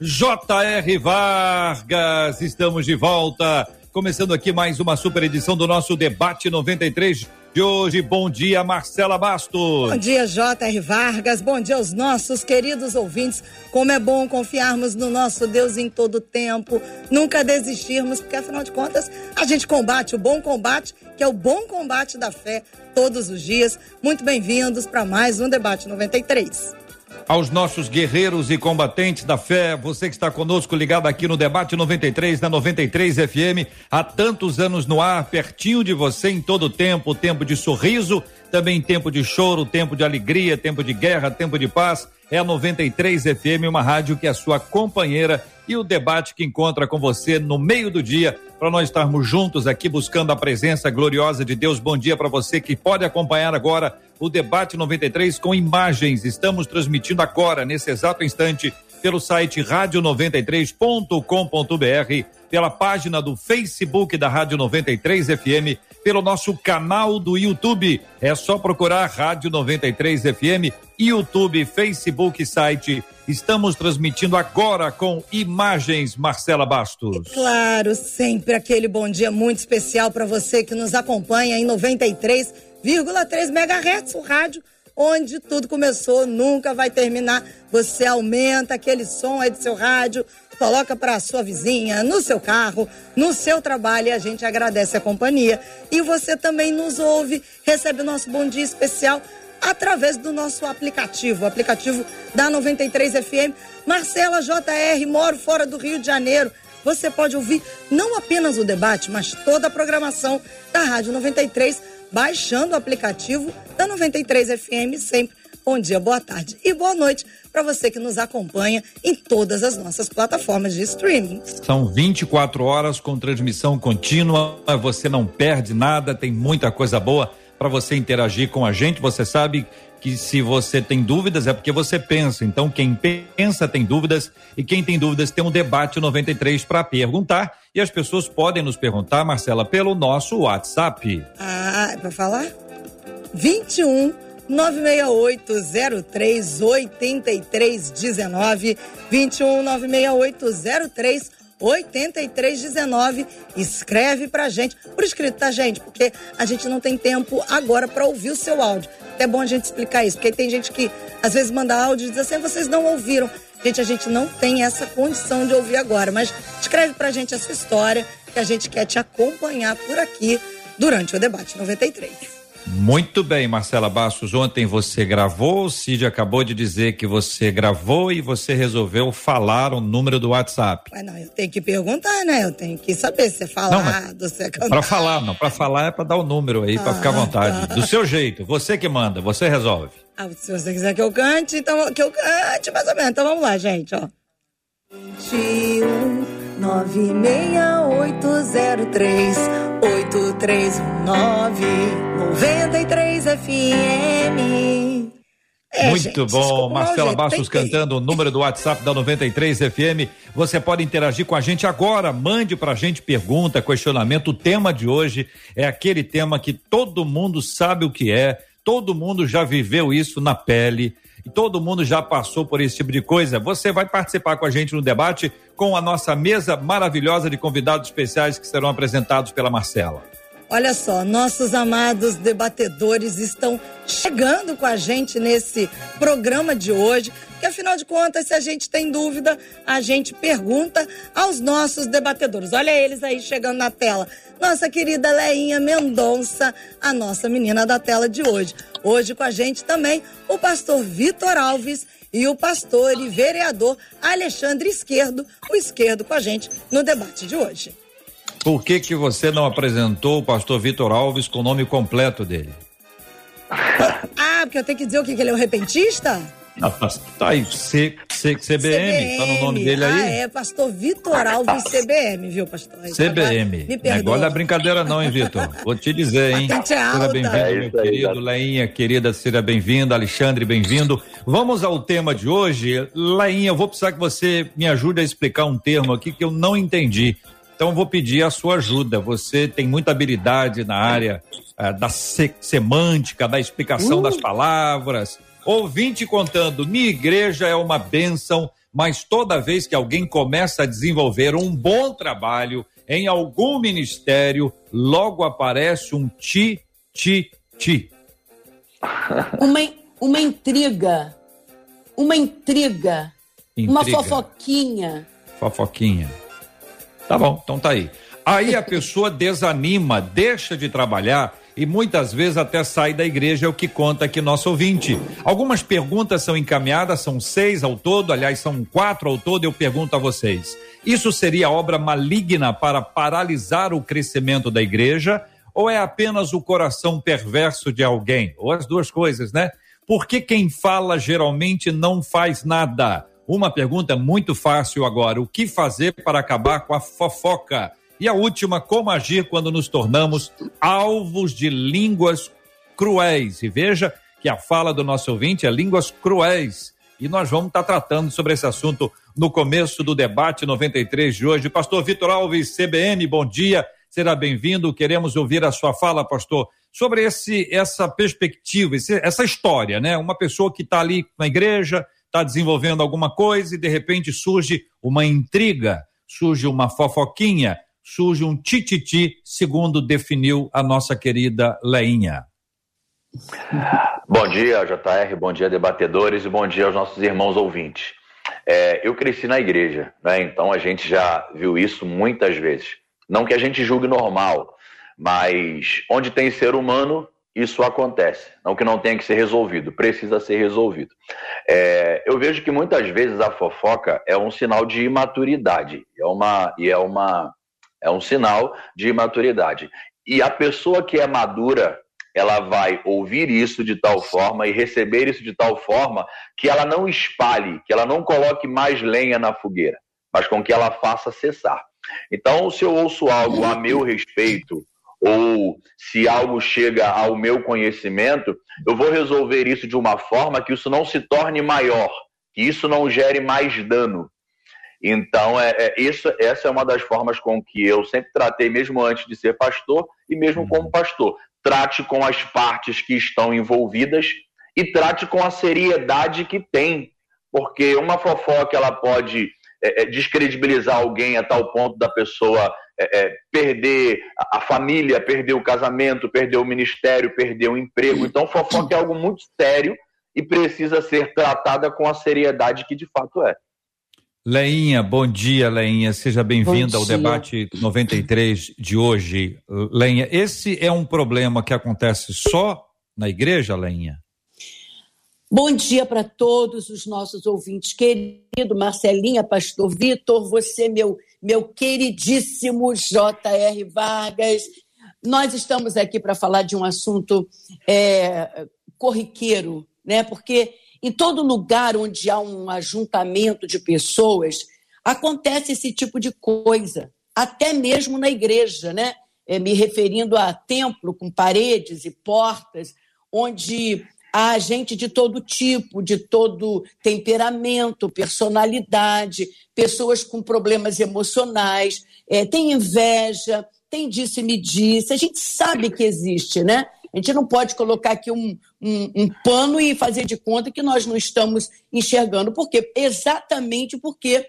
J.R. Vargas. Estamos de volta. Começando aqui mais uma super edição do nosso Debate 93 de hoje. Bom dia, Marcela Bastos. Bom dia, J.R. Vargas. Bom dia aos nossos queridos ouvintes. Como é bom confiarmos no nosso Deus em todo tempo, nunca desistirmos, porque afinal de contas, a gente combate o bom combate, que é o bom combate da fé, todos os dias. Muito bem-vindos para mais um Debate 93 aos nossos guerreiros e combatentes da fé, você que está conosco ligado aqui no Debate 93, na 93 FM, há tantos anos no ar, pertinho de você em todo tempo, tempo de sorriso, também tempo de choro, tempo de alegria, tempo de guerra, tempo de paz. É a 93 FM, uma rádio que é sua companheira. E o debate que encontra com você no meio do dia, para nós estarmos juntos aqui buscando a presença gloriosa de Deus. Bom dia para você que pode acompanhar agora o debate 93 com imagens. Estamos transmitindo agora, nesse exato instante, pelo site rádio93.com.br, pela página do Facebook da Rádio 93 FM, pelo nosso canal do YouTube. É só procurar Rádio 93 FM, YouTube, Facebook, site. Estamos transmitindo agora com imagens, Marcela Bastos. Claro, sempre aquele bom dia muito especial para você que nos acompanha em 93,3 MHz, o rádio onde tudo começou, nunca vai terminar. Você aumenta aquele som aí do seu rádio, coloca para sua vizinha, no seu carro, no seu trabalho e a gente agradece a companhia. E você também nos ouve, recebe o nosso bom dia especial através do nosso aplicativo, o aplicativo da 93 FM. Marcela JR, moro fora do Rio de Janeiro. Você pode ouvir não apenas o debate, mas toda a programação da Rádio 93 baixando o aplicativo da 93 FM sempre. Bom dia, boa tarde e boa noite para você que nos acompanha em todas as nossas plataformas de streaming. São 24 horas com transmissão contínua, você não perde nada, tem muita coisa boa para você interagir com a gente. Você sabe que se você tem dúvidas é porque você pensa. Então, quem pensa tem dúvidas e quem tem dúvidas tem um debate 93 para perguntar. E as pessoas podem nos perguntar, Marcela, pelo nosso WhatsApp. Ah, é para falar? 21 96803 8319 21 96803 8319. Escreve pra gente. Por escrito, tá, gente? Porque a gente não tem tempo agora para ouvir o seu áudio. É bom a gente explicar isso, porque tem gente que às vezes manda áudio e diz assim: vocês não ouviram. Gente, a gente não tem essa condição de ouvir agora, mas escreve pra gente a sua história, que a gente quer te acompanhar por aqui durante o debate 93. Muito bem, Marcela Bastos. Ontem você gravou, o Cid acabou de dizer que você gravou e você resolveu falar o número do WhatsApp. Mas não, eu tenho que perguntar, né? Eu tenho que saber se é falado, se é cantado. Pra falar, não. Pra falar é pra dar o número aí, ah, pra ficar à vontade. Tá. Do seu jeito, você que manda, você resolve. Ah, se você quiser que eu cante, então que eu cante mais ou menos. Então vamos lá, gente, ó. 21 96803 8319 93 FM. É, Muito gente, bom, Marcela Bastos cantando o número do WhatsApp da 93 FM. Você pode interagir com a gente agora. Mande pra gente pergunta, questionamento. O tema de hoje é aquele tema que todo mundo sabe o que é, todo mundo já viveu isso na pele e todo mundo já passou por esse tipo de coisa. Você vai participar com a gente no debate com a nossa mesa maravilhosa de convidados especiais que serão apresentados pela Marcela. Olha só, nossos amados debatedores estão chegando com a gente nesse programa de hoje, que afinal de contas, se a gente tem dúvida, a gente pergunta aos nossos debatedores. Olha eles aí chegando na tela. Nossa querida Leinha Mendonça, a nossa menina da tela de hoje. Hoje com a gente também o pastor Vitor Alves e o pastor e vereador Alexandre Esquerdo, o Esquerdo com a gente no debate de hoje. Por que que você não apresentou o pastor Vitor Alves com o nome completo dele? Ah, porque eu tenho que dizer o que, que ele é um repentista? Ah, tá aí, C, C, CBM, tá no nome dele aí? Ah, é, pastor Vitor Alves CBM, viu, pastor? CBM. Me perdoa. Agora não é brincadeira não, hein, Vitor? Vou te dizer, hein? É seja bem-vindo, é meu querido. Leinha, querida, seja bem-vinda. Alexandre, bem-vindo. Vamos ao tema de hoje. Leinha, eu vou precisar que você me ajude a explicar um termo aqui que eu não entendi. Então, vou pedir a sua ajuda. Você tem muita habilidade na área uh, da se semântica, da explicação uh. das palavras Ouvinte contando: minha igreja é uma bênção, mas toda vez que alguém começa a desenvolver um bom trabalho em algum ministério, logo aparece um ti, ti, ti. Uma, uma intriga. Uma intriga. intriga. Uma fofoquinha. Fofoquinha. Tá bom, então tá aí. Aí a pessoa desanima, deixa de trabalhar e muitas vezes até sai da igreja, é o que conta aqui nosso ouvinte. Algumas perguntas são encaminhadas, são seis ao todo, aliás, são quatro ao todo, eu pergunto a vocês. Isso seria obra maligna para paralisar o crescimento da igreja? Ou é apenas o coração perverso de alguém? Ou as duas coisas, né? Por que quem fala geralmente não faz nada? Uma pergunta muito fácil agora: o que fazer para acabar com a fofoca? E a última, como agir quando nos tornamos alvos de línguas cruéis. E veja que a fala do nosso ouvinte é línguas cruéis. E nós vamos estar tratando sobre esse assunto no começo do debate 93 de hoje. Pastor Vitor Alves, CBN, bom dia. Será bem-vindo. Queremos ouvir a sua fala, pastor, sobre esse, essa perspectiva, esse, essa história, né? Uma pessoa que está ali na igreja, está desenvolvendo alguma coisa e de repente surge uma intriga, surge uma fofoquinha, surge um tititi, segundo definiu a nossa querida Leinha. Bom dia, JR, bom dia, debatedores, e bom dia aos nossos irmãos ouvintes. É, eu cresci na igreja, né? então a gente já viu isso muitas vezes. Não que a gente julgue normal, mas onde tem ser humano, isso acontece. Não que não tenha que ser resolvido, precisa ser resolvido. É, eu vejo que muitas vezes a fofoca é um sinal de imaturidade, é uma, e é uma é um sinal de imaturidade. E a pessoa que é madura, ela vai ouvir isso de tal forma e receber isso de tal forma que ela não espalhe, que ela não coloque mais lenha na fogueira, mas com que ela faça cessar. Então, se eu ouço algo a meu respeito, ou se algo chega ao meu conhecimento, eu vou resolver isso de uma forma que isso não se torne maior, que isso não gere mais dano, então, é, é, isso, essa é uma das formas com que eu sempre tratei, mesmo antes de ser pastor e mesmo como uhum. pastor. Trate com as partes que estão envolvidas e trate com a seriedade que tem, porque uma fofoca ela pode é, é descredibilizar alguém a tal ponto da pessoa é, é, perder a família, perder o casamento, perder o ministério, perder o emprego. Então, fofoca é algo muito sério e precisa ser tratada com a seriedade que de fato é. Leinha, bom dia, Leinha. Seja bem-vinda ao debate 93 de hoje. Leinha, esse é um problema que acontece só na igreja, Leinha? Bom dia para todos os nossos ouvintes. Querido Marcelinha, Pastor Vitor, você, meu, meu queridíssimo J.R. Vargas. Nós estamos aqui para falar de um assunto é, corriqueiro, né? Porque em todo lugar onde há um ajuntamento de pessoas, acontece esse tipo de coisa, até mesmo na igreja, né? É, me referindo a templo com paredes e portas, onde há gente de todo tipo, de todo temperamento, personalidade, pessoas com problemas emocionais, é, tem inveja, tem disse-me disse, a gente sabe que existe, né? A gente não pode colocar aqui um, um, um, pano e fazer de conta que nós não estamos enxergando. Por quê? Exatamente porque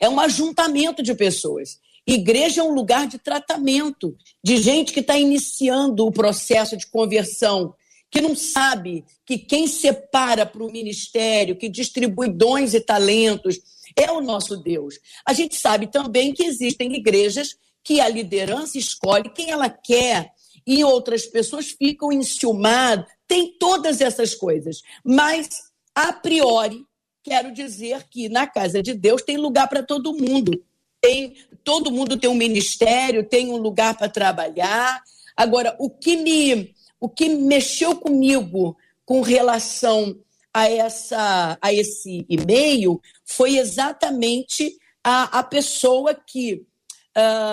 é um ajuntamento de pessoas. Igreja é um lugar de tratamento, de gente que está iniciando o processo de conversão, que não sabe que quem separa para o ministério, que distribui dons e talentos, é o nosso Deus. A gente sabe também que existem igrejas que a liderança escolhe quem ela quer e outras pessoas ficam enciumadas. Tem todas essas coisas. Mas, a priori, quero dizer que na casa de Deus tem lugar para todo mundo. Tem, todo mundo tem um ministério, tem um lugar para trabalhar. Agora, o que me o que mexeu comigo com relação a, essa, a esse e-mail foi exatamente a, a pessoa que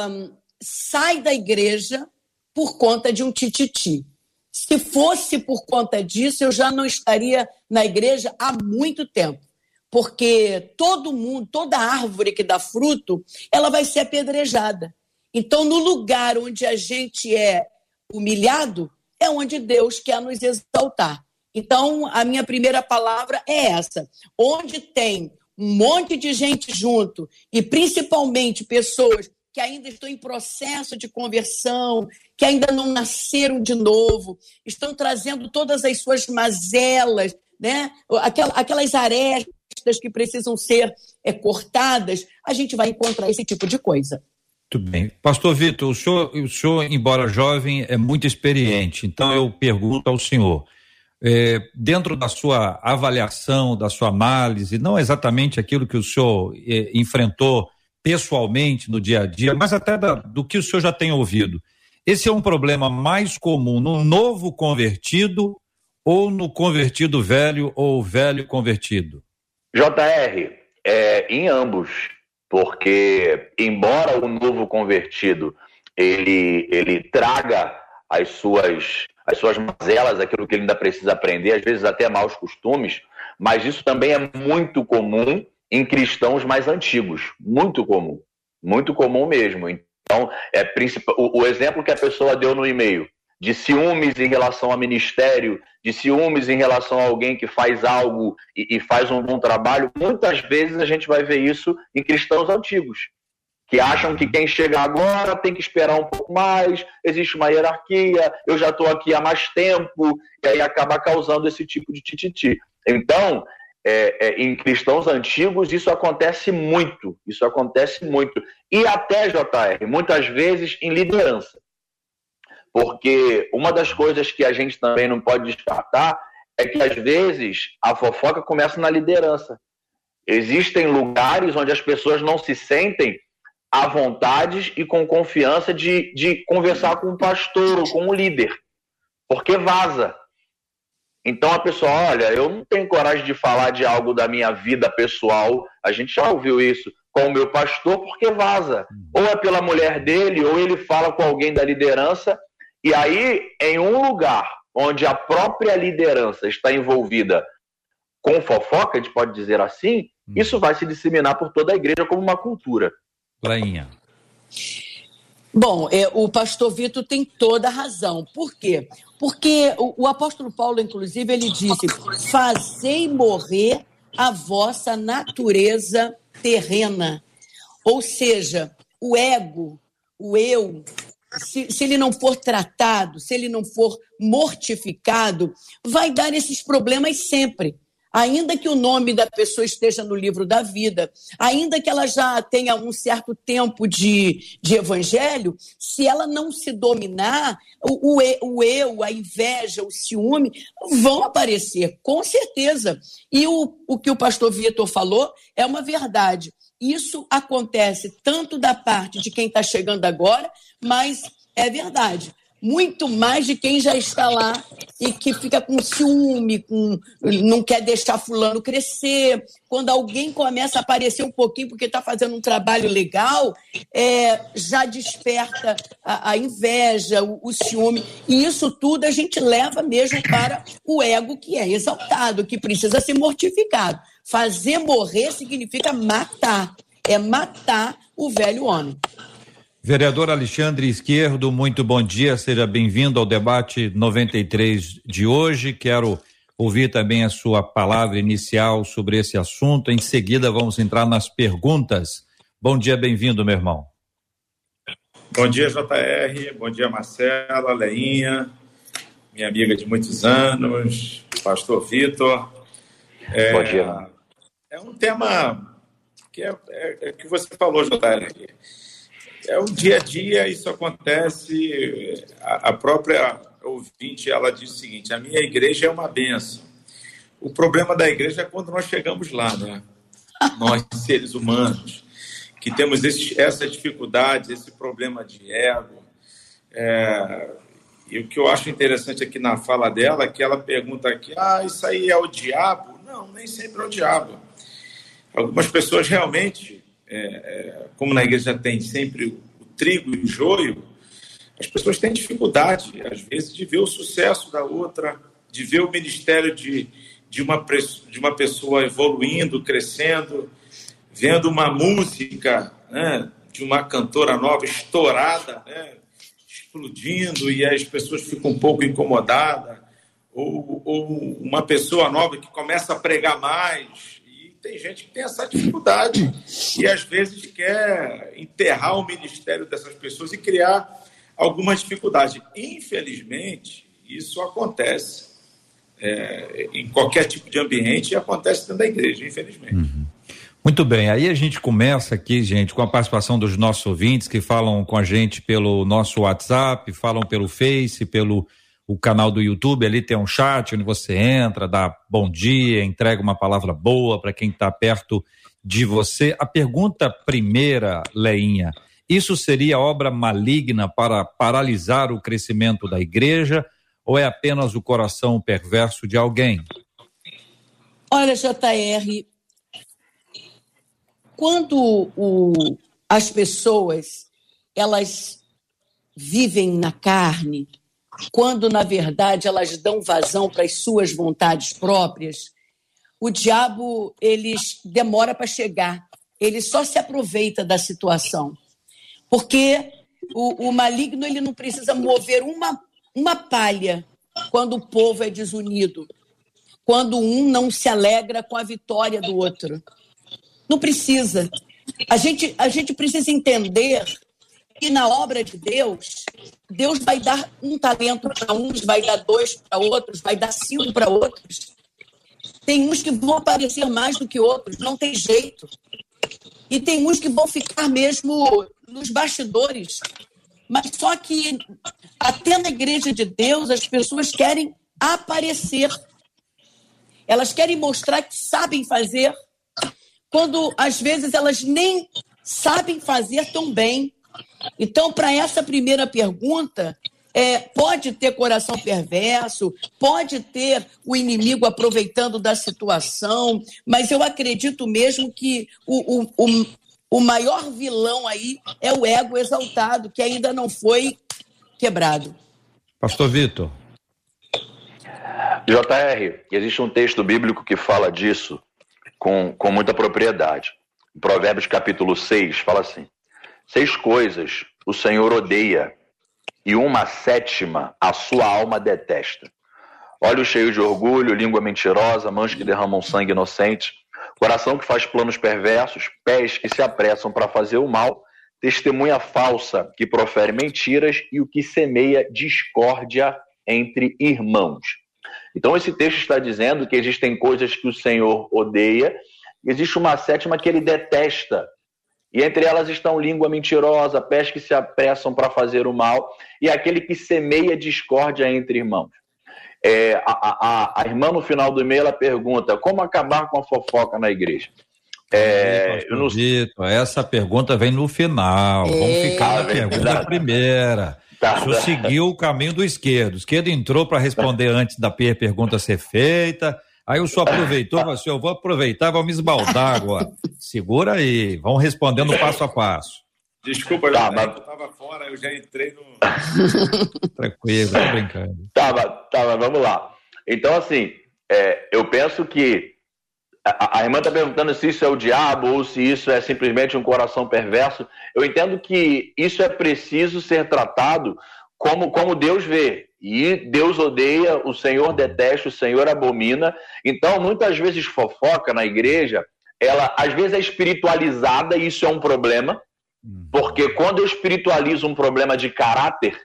um, sai da igreja por conta de um tititi. Se fosse por conta disso, eu já não estaria na igreja há muito tempo. Porque todo mundo, toda árvore que dá fruto, ela vai ser apedrejada. Então, no lugar onde a gente é humilhado, é onde Deus quer nos exaltar. Então, a minha primeira palavra é essa: onde tem um monte de gente junto, e principalmente pessoas que ainda estão em processo de conversão, que ainda não nasceram de novo, estão trazendo todas as suas mazelas, né? aquelas arestas que precisam ser é, cortadas, a gente vai encontrar esse tipo de coisa. Muito bem. Pastor Vitor, o senhor, o senhor, embora jovem, é muito experiente, então eu pergunto ao senhor. É, dentro da sua avaliação, da sua análise, não exatamente aquilo que o senhor é, enfrentou pessoalmente no dia a dia, mas até da, do que o senhor já tem ouvido. Esse é um problema mais comum no novo convertido ou no convertido velho ou velho convertido? JR, é, em ambos porque embora o novo convertido ele, ele traga as suas as suas mazelas, aquilo que ele ainda precisa aprender, às vezes até maus costumes, mas isso também é muito comum em cristãos mais antigos, muito comum, muito comum mesmo. Então, é o, o exemplo que a pessoa deu no e-mail de ciúmes em relação ao ministério, de ciúmes em relação a alguém que faz algo e, e, faz um bom trabalho, muitas vezes a gente vai ver isso em cristãos antigos, que acham que quem chega agora tem que esperar um pouco mais, existe uma hierarquia, eu já estou aqui há mais tempo, e aí acaba causando esse tipo de tititi. Então, é, é, em cristãos antigos, isso acontece muito, isso acontece muito. E até, JR, muitas vezes em liderança. Porque uma das coisas que a gente também não pode descartar é que, às vezes, a fofoca começa na liderança. Existem lugares onde as pessoas não se sentem à vontade e com confiança de, de conversar com o pastor ou com o líder, porque vaza. Então a pessoa, olha, eu não tenho coragem de falar de algo da minha vida pessoal, a gente já ouviu isso, com o meu pastor, porque vaza. Ou é pela mulher dele, ou ele fala com alguém da liderança e aí, em um lugar onde a própria liderança está envolvida com fofoca, a gente pode dizer assim, hum. isso vai se disseminar por toda a igreja como uma cultura. Prainha. Bom, é, o pastor Vitor tem toda a razão. Por quê? Porque o, o apóstolo Paulo, inclusive, ele disse: Fazei morrer a vossa natureza terrena. Ou seja, o ego, o eu, se, se ele não for tratado, se ele não for mortificado, vai dar esses problemas sempre ainda que o nome da pessoa esteja no livro da vida, ainda que ela já tenha um certo tempo de, de evangelho, se ela não se dominar, o, o, o eu, a inveja, o ciúme vão aparecer, com certeza. E o, o que o pastor Vitor falou é uma verdade. Isso acontece tanto da parte de quem está chegando agora, mas é verdade. Muito mais de quem já está lá e que fica com ciúme, com, não quer deixar fulano crescer. Quando alguém começa a aparecer um pouquinho porque está fazendo um trabalho legal, é, já desperta a, a inveja, o, o, ciúme. E isso tudo a gente leva mesmo para o ego que é exaltado, que precisa ser mortificado. Fazer morrer significa matar. É matar o velho homem. Vereador Alexandre Esquerdo, muito bom dia, seja bem-vindo ao debate 93 de hoje. Quero ouvir também a sua palavra inicial sobre esse assunto. Em seguida, vamos entrar nas perguntas. Bom dia, bem-vindo, meu irmão. Bom dia, JR. Bom dia, Marcela, Leinha, minha amiga de muitos anos, pastor Vitor. É, bom dia. É um tema que é, é, é que você falou, JR é o dia a dia, isso acontece. A, própria ouvinte, ela diz o seguinte: a minha igreja é uma benção. O problema da igreja é quando nós chegamos lá, né? Nós, seres humanos, que temos esse, essa dificuldade, esse problema de ego. É, e o que eu acho interessante aqui na fala dela é que ela pergunta aqui: ah, isso aí é o diabo? Não, nem sempre é o diabo. Algumas pessoas realmente, é, é, como na igreja tem sempre o trigo e o joio, as pessoas têm dificuldade, às vezes, de ver o sucesso da outra, de ver o ministério de, de, uma, de uma pessoa evoluindo, crescendo, vendo uma música né, de uma cantora nova estourada, né, explodindo, e as pessoas ficam um pouco incomodadas, ou, ou uma pessoa nova que começa a pregar mais, tem gente que tem essa dificuldade, e às vezes quer enterrar o ministério dessas pessoas e criar alguma dificuldade. Infelizmente, isso acontece é, em qualquer tipo de ambiente e acontece dentro da igreja, infelizmente. Uhum. Muito bem, aí a gente começa aqui, gente, com a participação dos nossos ouvintes que falam com a gente pelo nosso WhatsApp, falam pelo Face, pelo o canal do YouTube, ali tem um chat onde você entra, dá bom dia, entrega uma palavra boa para quem está perto de você. A pergunta primeira, Leinha, isso seria obra maligna para paralisar o crescimento da igreja ou é apenas o coração perverso de alguém? Olha, JR, quando o, as pessoas elas vivem na carne, quando na verdade elas dão vazão para as suas vontades próprias, o diabo eles demora para chegar, ele só se aproveita da situação. Porque o, o maligno ele não precisa mover uma, uma palha quando o povo é desunido, quando um não se alegra com a vitória do outro. Não precisa. A gente, a gente precisa entender que na obra de Deus, Deus vai dar um talento para uns, vai dar dois para outros, vai dar cinco para outros. Tem uns que vão aparecer mais do que outros, não tem jeito. E tem uns que vão ficar mesmo nos bastidores. Mas só que até na igreja de Deus as pessoas querem aparecer. Elas querem mostrar que sabem fazer, quando às vezes elas nem sabem fazer tão bem. Então, para essa primeira pergunta, é, pode ter coração perverso, pode ter o inimigo aproveitando da situação, mas eu acredito mesmo que o, o, o, o maior vilão aí é o ego exaltado, que ainda não foi quebrado. Pastor Vitor. JR, existe um texto bíblico que fala disso com, com muita propriedade. Provérbios capítulo 6 fala assim: Seis coisas o Senhor odeia e uma sétima a sua alma detesta. Olhos cheios de orgulho, língua mentirosa, mãos que derramam sangue inocente, coração que faz planos perversos, pés que se apressam para fazer o mal, testemunha falsa que profere mentiras e o que semeia discórdia entre irmãos. Então, esse texto está dizendo que existem coisas que o Senhor odeia, existe uma sétima que ele detesta, e entre elas estão língua mentirosa, pés que se apressam para fazer o mal, e aquele que semeia discórdia entre irmãos. É, a, a, a, irmã, no final do e-mail, ela pergunta: como acabar com a fofoca na igreja? É, não... Dito, essa pergunta vem no final. Vamos ficar na ah, pergunta primeira. Tá, o senhor tá. seguiu o caminho do esquerdo. O esquerdo entrou para responder antes da pergunta ser feita. Aí o senhor aproveitou, falou assim, eu vou aproveitar, vou me esbaldar agora. Segura aí, vamos respondendo passo a passo. Desculpa, tá, mas... eu estava fora, eu já entrei no... Tranquilo, tô brincando. Tá, mas, tá, mas vamos lá. Então, assim, é, eu penso que a, a irmã está perguntando se isso é o diabo ou se isso é simplesmente um coração perverso. Eu entendo que isso é preciso ser tratado como, como Deus vê. E Deus odeia, o Senhor detesta, o Senhor abomina. Então, muitas vezes fofoca na igreja, ela às vezes é espiritualizada e isso é um problema. Uhum. Porque quando eu espiritualizo um problema de caráter,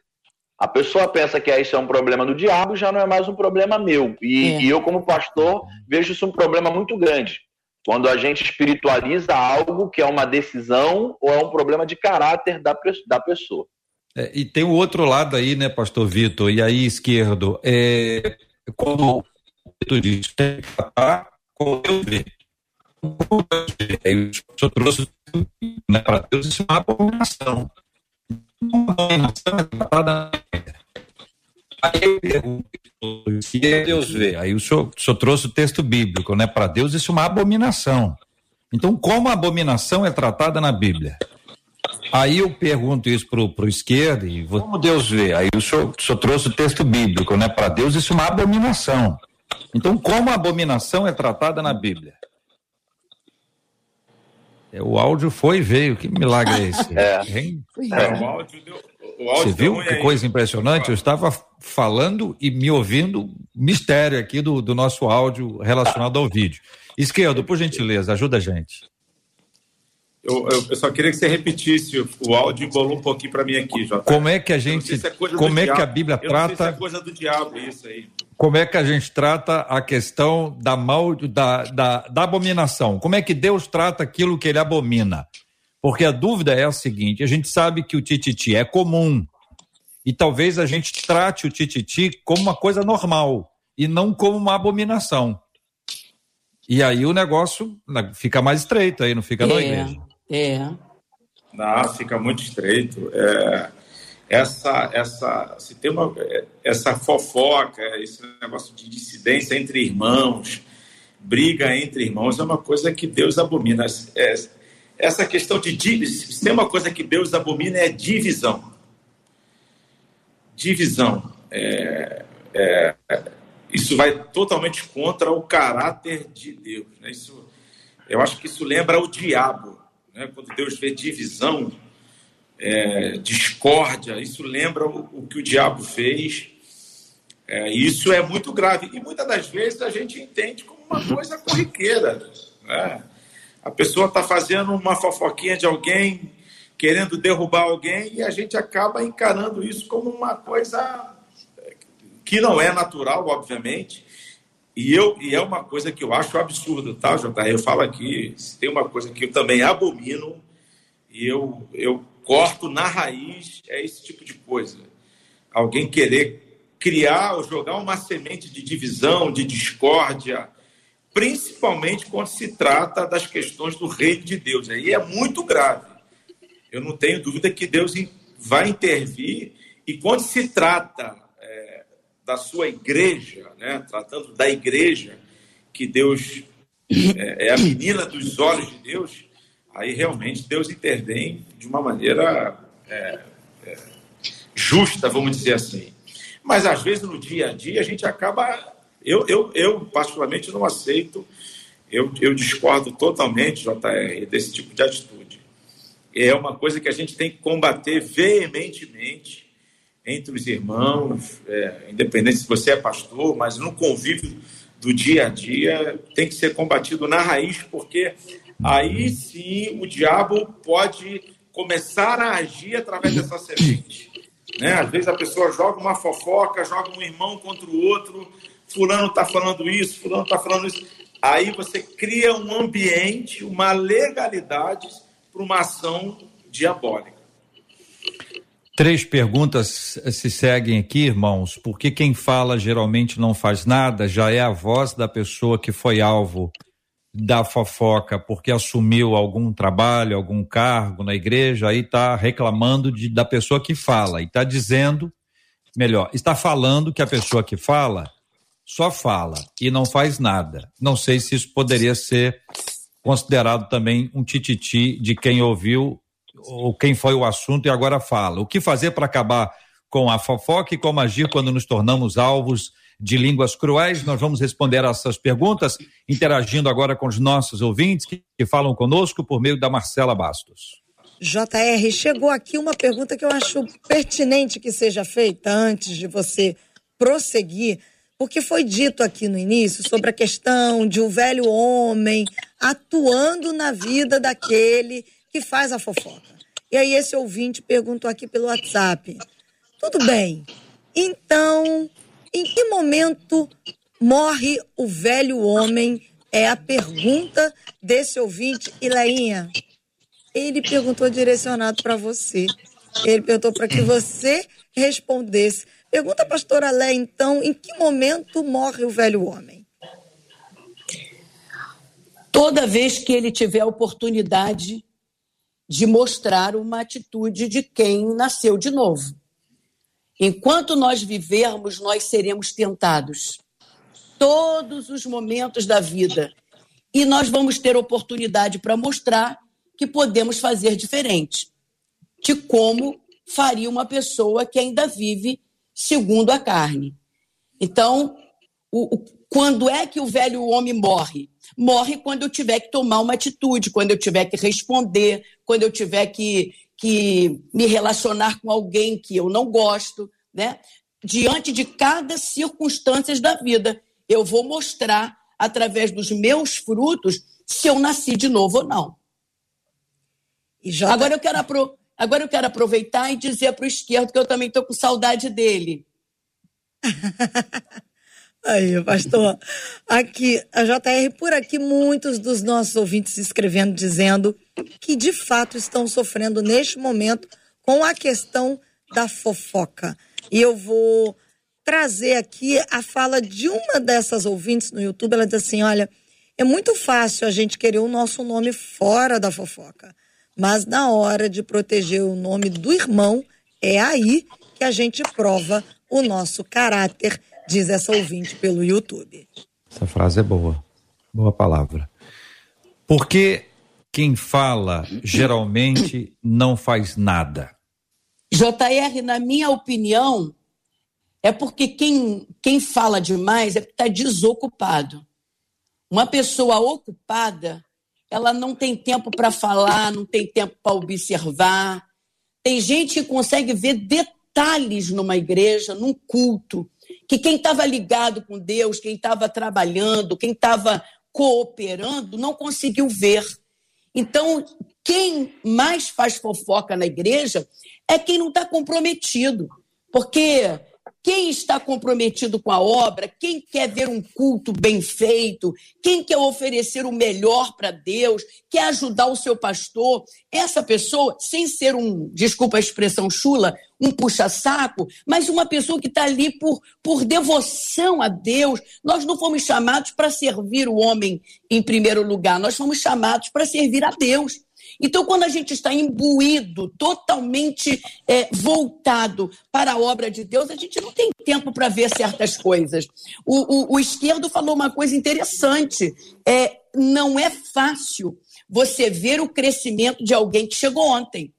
a pessoa pensa que isso é um problema do diabo, já não é mais um problema meu. E, é. e eu, como pastor, vejo isso um problema muito grande. Quando a gente espiritualiza algo que é uma decisão ou é um problema de caráter da, da pessoa. É, e tem o outro lado aí, né, pastor Vitor, e aí esquerdo, é, como tu disse, tem que tratar como eu. Como Aí o senhor trouxe né, para Deus isso é uma abominação. Uma abominação é tratada Aí eu pergunto, Deus vê. Aí o senhor, o senhor trouxe o texto bíblico, né? Para Deus isso é uma abominação. Então, como a abominação é tratada na Bíblia? Aí eu pergunto isso pro, pro esquerdo e vou, como Deus vê? Aí o senhor, o senhor trouxe o texto bíblico, né? Para Deus isso é uma abominação. Então, como a abominação é tratada na Bíblia? É, o áudio foi e veio. Que milagre é esse? É. é. O áudio deu, o áudio Você viu que coisa impressionante? Eu estava falando e me ouvindo mistério aqui do, do nosso áudio relacionado ao vídeo. Esquerdo, por gentileza, ajuda a gente. Eu, eu, eu, só queria que você repetisse o áudio e bolou um pouquinho para mim aqui, Jota. Como é que a gente. Se é como é diabo. que a Bíblia eu trata. Se é coisa do diabo, isso aí. Como é que a gente trata a questão da, mal, da, da, da abominação? Como é que Deus trata aquilo que ele abomina? Porque a dúvida é a seguinte: a gente sabe que o tititi é comum. E talvez a gente trate o tititi como uma coisa normal e não como uma abominação. E aí o negócio fica mais estreito aí, não fica é. na igreja. É. Não, fica muito estreito. É, essa, essa, se tem uma, essa fofoca, esse negócio de dissidência entre irmãos, briga entre irmãos, é uma coisa que Deus abomina. É, essa questão de se tem uma coisa que Deus abomina é divisão. Divisão. É, é, isso vai totalmente contra o caráter de Deus. Né? Isso, eu acho que isso lembra o diabo. Né? Quando Deus vê divisão, é, discórdia, isso lembra o, o, que o diabo fez. É, isso é muito grave. E muitas das vezes a gente entende como uma coisa corriqueira. Né? A pessoa está fazendo uma fofoquinha de alguém, querendo derrubar alguém, e a gente acaba encarando isso como uma coisa que não é natural, obviamente, e, eu, e é uma coisa que eu acho absurdo, tá, JR? Eu falo aqui, tem uma coisa que eu também abomino, e eu, eu corto na raiz, é esse tipo de coisa. Alguém querer criar ou jogar uma semente de divisão, de discórdia, principalmente quando se trata das questões do reino de Deus. Aí é muito grave. Eu não tenho dúvida que Deus vai intervir, e quando se trata da sua igreja, né? tratando da igreja, que Deus é, é, a menina dos olhos de Deus, aí realmente Deus intervém de uma maneira é, é, justa, vamos dizer assim. Mas às vezes no dia a dia a gente acaba. Eu, eu, eu particularmente, não aceito, eu, eu discordo totalmente, JR, desse tipo de atitude. É uma coisa que a gente tem que combater veementemente entre os irmãos, é, independente se você é pastor, mas no convívio do dia a dia tem que ser combatido na raiz, porque aí sim o diabo pode começar a agir através dessa semente. Né? Às vezes a pessoa joga uma fofoca, joga um irmão contra o outro, fulano está falando isso, fulano está falando isso. Aí você cria um ambiente, uma legalidade para uma ação diabólica. Três perguntas se seguem aqui, irmãos, porque quem fala geralmente não faz nada, já é a voz da pessoa que foi alvo da fofoca porque assumiu algum trabalho, algum cargo na igreja, aí está reclamando de, da pessoa que fala e está dizendo, melhor, está falando que a pessoa que fala só fala e não faz nada. Não sei se isso poderia ser considerado também um tititi de quem ouviu ou quem foi o assunto e agora fala. O que fazer para acabar com a fofoca e como agir quando nos tornamos alvos de línguas cruéis? Nós vamos responder a essas perguntas, interagindo agora com os nossos ouvintes que, que falam conosco por meio da Marcela Bastos. JR, chegou aqui uma pergunta que eu acho pertinente que seja feita antes de você prosseguir, porque foi dito aqui no início sobre a questão de um velho homem atuando na vida daquele que faz a fofoca. E aí esse ouvinte perguntou aqui pelo WhatsApp. Tudo bem. Então, em que momento morre o velho homem? É a pergunta desse ouvinte. E Leinha, ele perguntou direcionado para você. Ele perguntou para que você respondesse. Pergunta a pastora Lé, então, em que momento morre o velho homem? Toda vez que ele tiver a oportunidade de mostrar uma atitude de quem nasceu de novo. Enquanto nós vivermos, nós seremos tentados. Todos os momentos da vida. E nós vamos ter oportunidade para mostrar que podemos fazer diferente de como faria uma pessoa que ainda vive segundo a carne. Então, o, o, quando é que o velho homem morre? Morre quando eu tiver que tomar uma atitude, quando eu tiver que responder, quando eu tiver que, que me relacionar com alguém que eu não gosto, né? Diante de cada circunstância da vida, eu vou mostrar através dos meus frutos se eu nasci de novo ou não. Já... Agora eu quero apro... agora eu quero aproveitar e dizer para o esquerdo que eu também estou com saudade dele. Aí, pastor. Aqui, a JR, por aqui, muitos dos nossos ouvintes escrevendo, dizendo que de fato estão sofrendo neste momento com a questão da fofoca. E eu vou trazer aqui a fala de uma dessas ouvintes no YouTube. Ela diz assim: olha, é muito fácil a gente querer o nosso nome fora da fofoca, mas na hora de proteger o nome do irmão, é aí que a gente prova o nosso caráter diz essa ouvinte pelo YouTube. Essa frase é boa. Boa palavra. Porque quem fala geralmente não faz nada. JR, na minha opinião, é porque quem, quem fala demais é porque está desocupado. Uma pessoa ocupada, ela não tem tempo para falar, não tem tempo para observar. Tem gente que consegue ver detalhes numa igreja, num culto, que quem estava ligado com Deus, quem estava trabalhando, quem estava cooperando, não conseguiu ver. Então, quem mais faz fofoca na igreja é quem não está comprometido. Porque quem está comprometido com a obra, quem quer ver um culto bem feito, quem quer oferecer o melhor para Deus, quer ajudar o seu pastor, essa pessoa, sem ser um, desculpa a expressão chula, um puxa-saco, mas uma pessoa que está ali por, por devoção a Deus. Nós não fomos chamados para servir o homem em primeiro lugar, nós fomos chamados para servir a Deus. Então, quando a gente está imbuído, totalmente é, voltado para a obra de Deus, a gente não tem tempo para ver certas coisas. O, o, o, esquerdo falou uma coisa interessante: é, não é fácil você ver o crescimento de alguém que chegou ontem.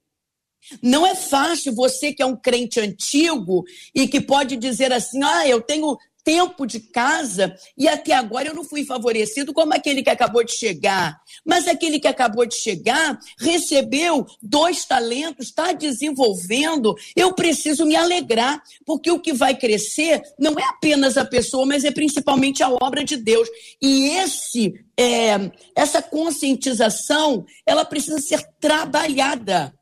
Não é fácil você que é um crente antigo e que pode dizer assim: ah, eu tenho tempo de casa e até agora eu não fui favorecido como aquele que acabou de chegar. Mas aquele que acabou de chegar recebeu dois talentos, está desenvolvendo. Eu preciso me alegrar, porque o que vai crescer não é apenas a pessoa, mas é principalmente a obra de Deus. E esse é, essa conscientização, ela precisa ser trabalhada.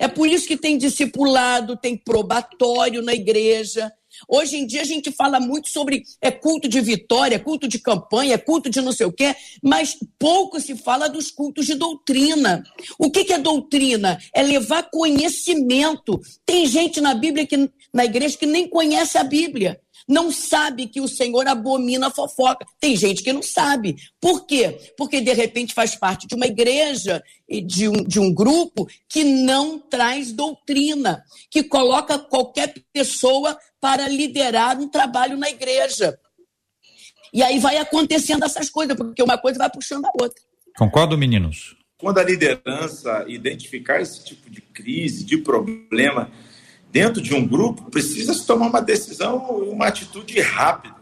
É por isso que tem discipulado, tem probatório na igreja. Hoje em dia a gente fala muito sobre é, culto de vitória, culto de campanha, culto de não sei o quê, mas pouco se fala dos cultos de doutrina. O que, que é doutrina? É levar conhecimento. Tem gente na Bíblia, que, na igreja, que nem conhece a Bíblia não sabe que o Senhor abomina a fofoca. Tem gente que não sabe. Por quê? Porque de repente faz parte de uma igreja e de um, de um grupo que não traz doutrina, que coloca qualquer pessoa para liderar um trabalho na igreja. E aí vai acontecendo essas coisas, porque uma coisa vai puxando a outra. Concordo, meninos? Quando a liderança identificar esse tipo de crise, de problema, dentro de um grupo, precisa se tomar uma decisão, uma atitude rápida.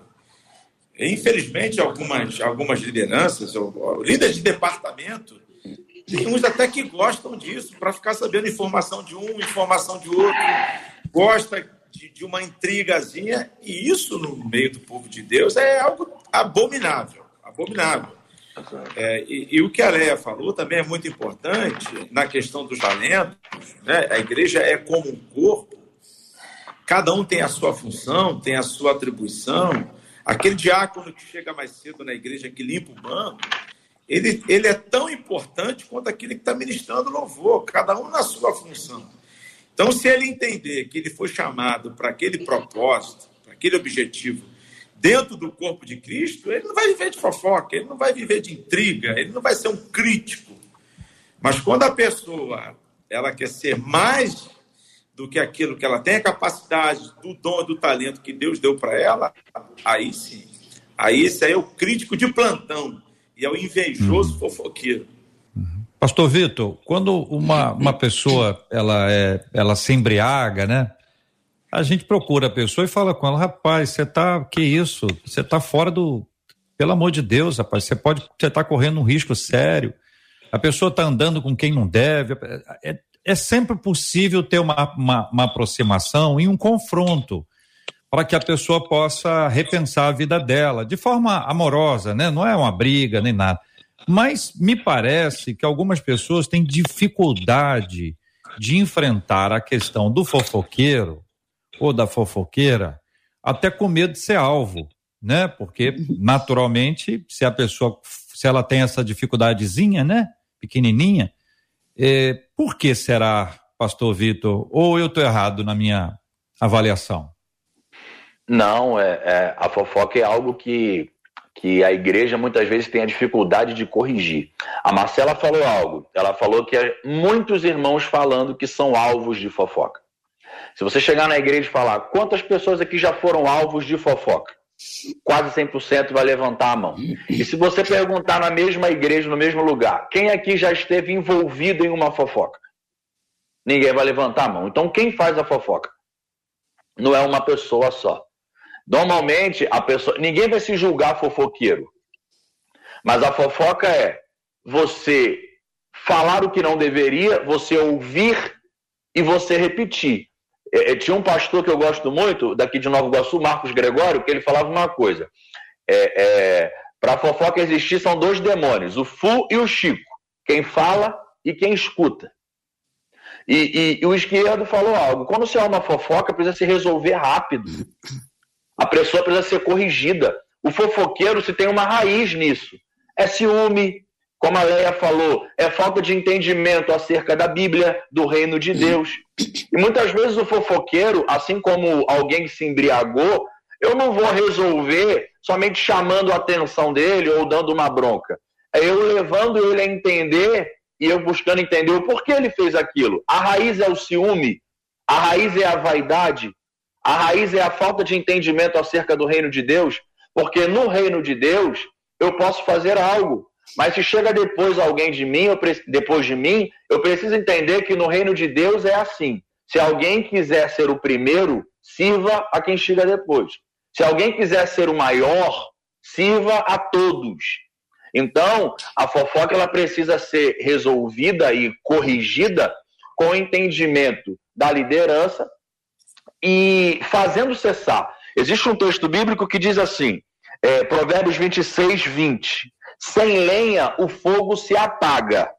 Infelizmente, algumas, algumas lideranças, ou, líderes de departamento, tem uns até que gostam disso, para ficar sabendo informação de um, informação de outro, gosta de, de, uma intrigazinha, e isso no meio do povo de Deus é algo abominável, abominável. É, e, e, o que a Leia falou também é muito importante na questão dos talentos. Né? A igreja é como um corpo, Cada um tem a sua função, tem a sua atribuição. Aquele diácono que chega mais cedo na igreja, que limpa o banco, ele, ele é tão importante quanto aquele que está ministrando louvor, cada um na sua função. Então, se ele entender que ele foi chamado para aquele propósito, para aquele objetivo, dentro do corpo de Cristo, ele não vai viver de fofoca, ele não vai viver de intriga, ele não vai ser um crítico. Mas quando a pessoa ela quer ser mais do que aquilo que ela tem a capacidade, do dom, do talento que Deus deu para ela, aí sim. Aí esse aí é o crítico de plantão e é o invejoso uhum. fofoqueiro. Uhum. Pastor Vitor, quando uma, uma pessoa ela é ela se embriaga, né? A gente procura a pessoa e fala com ela, rapaz, você tá, que isso? Você tá fora do, pelo amor de Deus, rapaz, você pode, você tá correndo um risco sério. A pessoa tá andando com quem não deve. É, é sempre possível ter uma, uma, uma aproximação e um confronto para que a pessoa possa repensar a vida dela de forma amorosa, né? Não é uma briga nem nada. Mas me parece que algumas pessoas têm dificuldade de enfrentar a questão do fofoqueiro ou da fofoqueira, até com medo de ser alvo, né? Porque naturalmente, se a pessoa, se ela tem essa dificuldadezinha, né, pequenininha, é, por que será, Pastor Vitor? Ou eu estou errado na minha avaliação? Não, é, é, a fofoca é algo que, que a igreja muitas vezes tem a dificuldade de corrigir. A Marcela falou algo, ela falou que há muitos irmãos falando que são alvos de fofoca. Se você chegar na igreja e falar quantas pessoas aqui já foram alvos de fofoca, quase 100% vai levantar a mão. E se você perguntar na mesma igreja, no mesmo lugar, quem aqui já esteve envolvido em uma fofoca? Ninguém vai levantar a mão. Então, quem faz a fofoca? Não é uma pessoa só. Normalmente, a pessoa. Ninguém vai se julgar fofoqueiro. Mas a fofoca é você falar o que não deveria, você ouvir e você repetir. É, é, tinha um pastor que eu gosto muito, daqui de Nova Iguaçu, Marcos Gregório, que ele falava uma coisa. É, é, Para fofoca existir, são dois demônios, o Fu e o Chico. Quem fala e quem escuta. E, e, e o esquerdo falou algo. Quando você é uma fofoca, precisa se resolver rápido. A pessoa precisa ser corrigida. O fofoqueiro se tem uma raiz nisso. É ciúme, como a Leia falou, é falta de entendimento acerca da Bíblia, do reino de Deus. E muitas vezes o fofoqueiro, assim como alguém que se embriagou, eu não vou resolver somente chamando a atenção dele ou dando uma bronca. É eu levando ele a entender e eu buscando entender o porquê ele fez aquilo. A raiz é o ciúme, a raiz é a vaidade, a raiz é a falta de entendimento acerca do reino de Deus, porque no reino de Deus eu posso fazer algo, mas se chega depois alguém de mim, depois de mim, eu preciso entender que no reino de Deus é assim. Se alguém quiser ser o primeiro, sirva a quem chega depois. Se alguém quiser ser o maior, sirva a todos. Então, a fofoca ela precisa ser resolvida e corrigida com entendimento da liderança e fazendo cessar. Existe um texto bíblico que diz assim, é, Provérbios 26, 20: Sem lenha o fogo se apaga,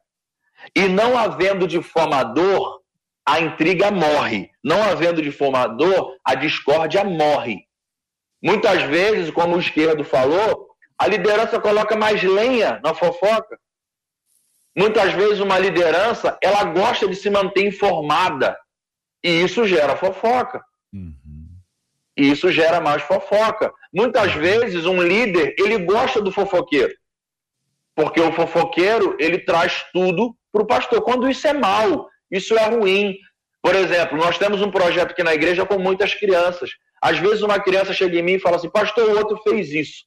e não havendo difamador, a intriga morre. Não havendo difamador, a discórdia morre. Muitas vezes, como o esquerdo falou, a liderança coloca mais lenha na fofoca. Muitas vezes uma liderança, ela gosta de se manter informada. E isso gera fofoca. Uhum. E isso gera mais fofoca. Muitas vezes um líder, ele gosta do fofoqueiro. Porque o fofoqueiro, ele traz tudo para o pastor. Quando isso é mal, isso é ruim. Por exemplo, nós temos um projeto aqui na igreja com muitas crianças. Às vezes uma criança chega em mim e fala assim, pastor, o outro fez isso.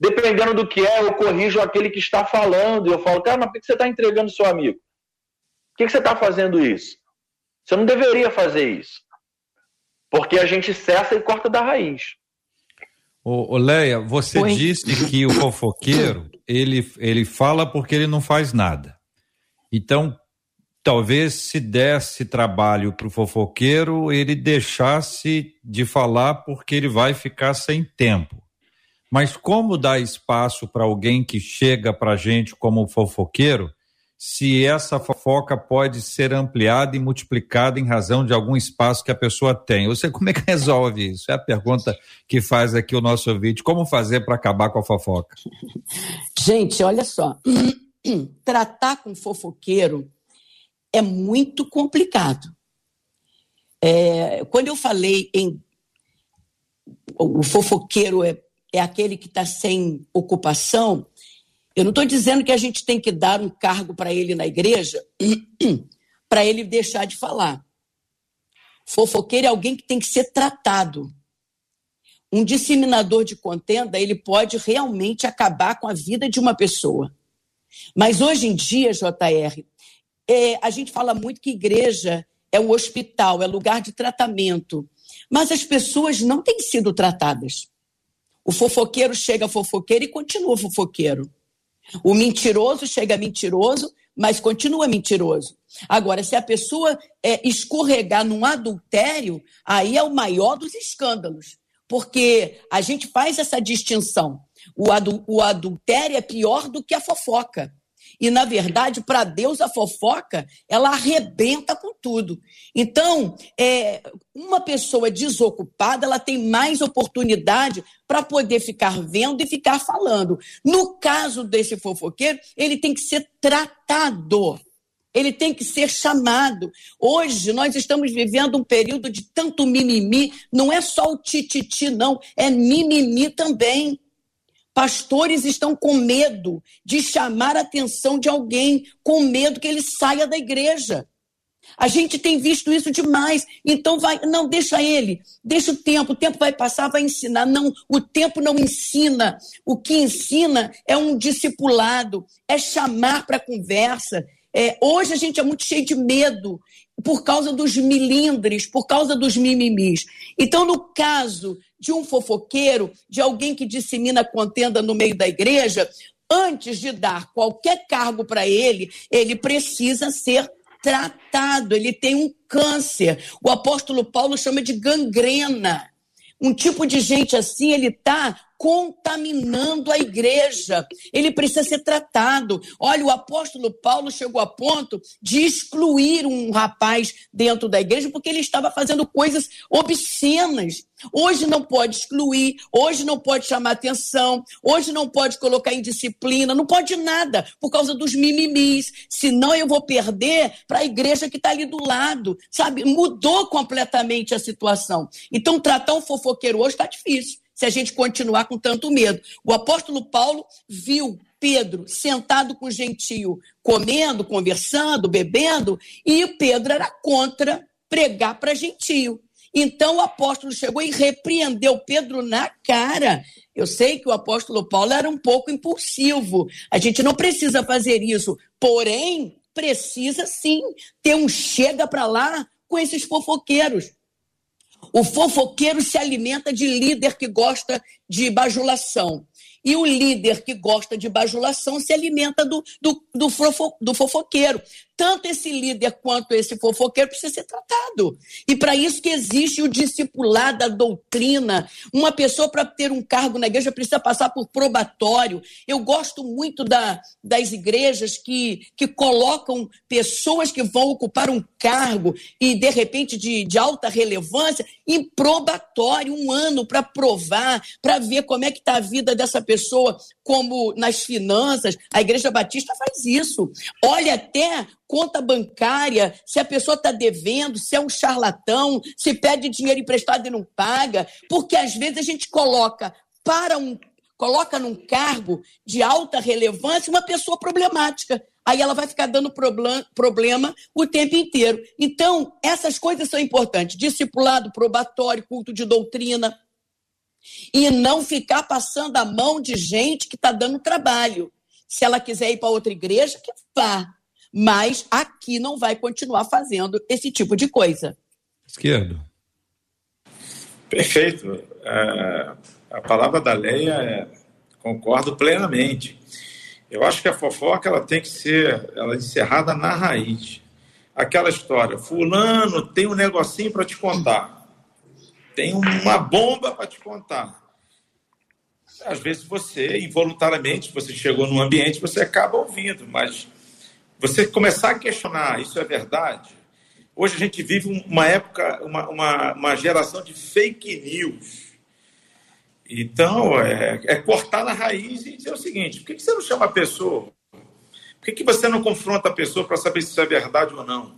Dependendo do que é, eu corrijo aquele que está falando. E eu falo, cara, mas por que você está entregando seu amigo? Por que você está fazendo isso? Você não deveria fazer isso. Porque a gente cessa e corta da raiz. Ô, ô Leia, você Oi. disse que o fofoqueiro, ele, ele fala porque ele não faz nada. Então, talvez se desse trabalho para o fofoqueiro, ele deixasse de falar porque ele vai ficar sem tempo. Mas como dar espaço para alguém que chega para a gente como fofoqueiro, se essa fofoca pode ser ampliada e multiplicada em razão de algum espaço que a pessoa tem. Você como é que resolve isso? É a pergunta que faz aqui o nosso ouvinte. Como fazer para acabar com a fofoca? Gente, olha só. Tratar com fofoqueiro é muito complicado. É, quando eu falei em o fofoqueiro é, é aquele que está sem ocupação, eu não estou dizendo que a gente tem que dar um cargo para ele na igreja para ele deixar de falar. Fofoqueiro é alguém que tem que ser tratado. Um disseminador de contenda, ele pode realmente acabar com a vida de uma pessoa. Mas hoje em dia, JR, é, a gente fala muito que igreja é um hospital, é lugar de tratamento. Mas as pessoas não têm sido tratadas. O fofoqueiro chega fofoqueiro e continua fofoqueiro. O mentiroso chega mentiroso, mas continua mentiroso. Agora, se a pessoa é, escorregar num adultério, aí é o maior dos escândalos. Porque a gente faz essa distinção. O, adu o adultério é pior do que a fofoca. E, na verdade, para Deus, a fofoca, ela arrebenta com tudo. Então, é, uma pessoa desocupada, ela tem mais oportunidade para poder ficar vendo e ficar falando. No caso desse fofoqueiro, ele tem que ser tratado. Ele tem que ser chamado. Hoje nós estamos vivendo um período de tanto mimimi, não é só o tititi, não, é mimimi também. Pastores estão com medo de chamar a atenção de alguém, com medo que ele saia da igreja. A gente tem visto isso demais. Então vai, não deixa ele, deixa o tempo, o tempo vai passar, vai ensinar. Não, o tempo não ensina. O que ensina é um discipulado, é chamar para conversa. É, hoje a gente é muito cheio de medo por causa dos milindres, por causa dos mimimis. Então, no caso de um fofoqueiro, de alguém que dissemina contenda no meio da igreja, antes de dar qualquer cargo para ele, ele precisa ser tratado, ele tem um câncer. O apóstolo Paulo chama de gangrena. Um tipo de gente assim, ele está contaminando a igreja. Ele precisa ser tratado. Olha, o apóstolo Paulo chegou a ponto de excluir um rapaz dentro da igreja porque ele estava fazendo coisas obscenas. Hoje não pode excluir, hoje não pode chamar atenção, hoje não pode colocar em disciplina, não pode nada por causa dos mimimis. Senão eu vou perder para a igreja que está ali do lado, sabe? Mudou completamente a situação. Então, tratar um fofoqueiro hoje está difícil se a gente continuar com tanto medo. O apóstolo Paulo viu Pedro sentado com o gentio, comendo, conversando, bebendo, e Pedro era contra pregar para gentio. Então o apóstolo chegou e repreendeu Pedro na cara. Eu sei que o apóstolo Paulo era um pouco impulsivo. A gente não precisa fazer isso, porém precisa sim ter um chega para lá com esses fofoqueiros. O fofoqueiro se alimenta de líder que gosta de bajulação. E o líder que gosta de bajulação se alimenta do, do, do, fofo, do fofoqueiro. Tanto esse líder quanto esse fofoqueiro precisa ser tratado. E para isso que existe o discipulado, a doutrina. Uma pessoa, para ter um cargo na igreja, precisa passar por probatório. Eu gosto muito da, das igrejas que, que colocam pessoas que vão ocupar um cargo e, de repente, de, de alta relevância, em probatório, um ano para provar, para ver como é que está a vida dessa pessoa, como nas finanças. A Igreja Batista faz isso. Olha até conta bancária, se a pessoa está devendo, se é um charlatão, se pede dinheiro emprestado e não paga, porque às vezes a gente coloca para um coloca num cargo de alta relevância uma pessoa problemática. Aí ela vai ficar dando problema, problema o tempo inteiro. Então, essas coisas são importantes. Discipulado, probatório, culto de doutrina. E não ficar passando a mão de gente que está dando trabalho. Se ela quiser ir para outra igreja, que vá mas aqui não vai continuar fazendo esse tipo de coisa. Esquerdo. Perfeito. É, a palavra da Leia, é, concordo plenamente. Eu acho que a fofoca ela tem que ser ela é encerrada na raiz. Aquela história, fulano tem um negocinho para te contar. Tem uma bomba para te contar. Às vezes você, involuntariamente, você chegou num ambiente, você acaba ouvindo, mas você começar a questionar, isso é verdade? Hoje a gente vive uma época, uma, uma, uma geração de fake news. Então, é, é, cortar na raiz e dizer o seguinte: por que, você não chama a pessoa? Por que, você não confronta a pessoa para saber se isso é verdade ou não?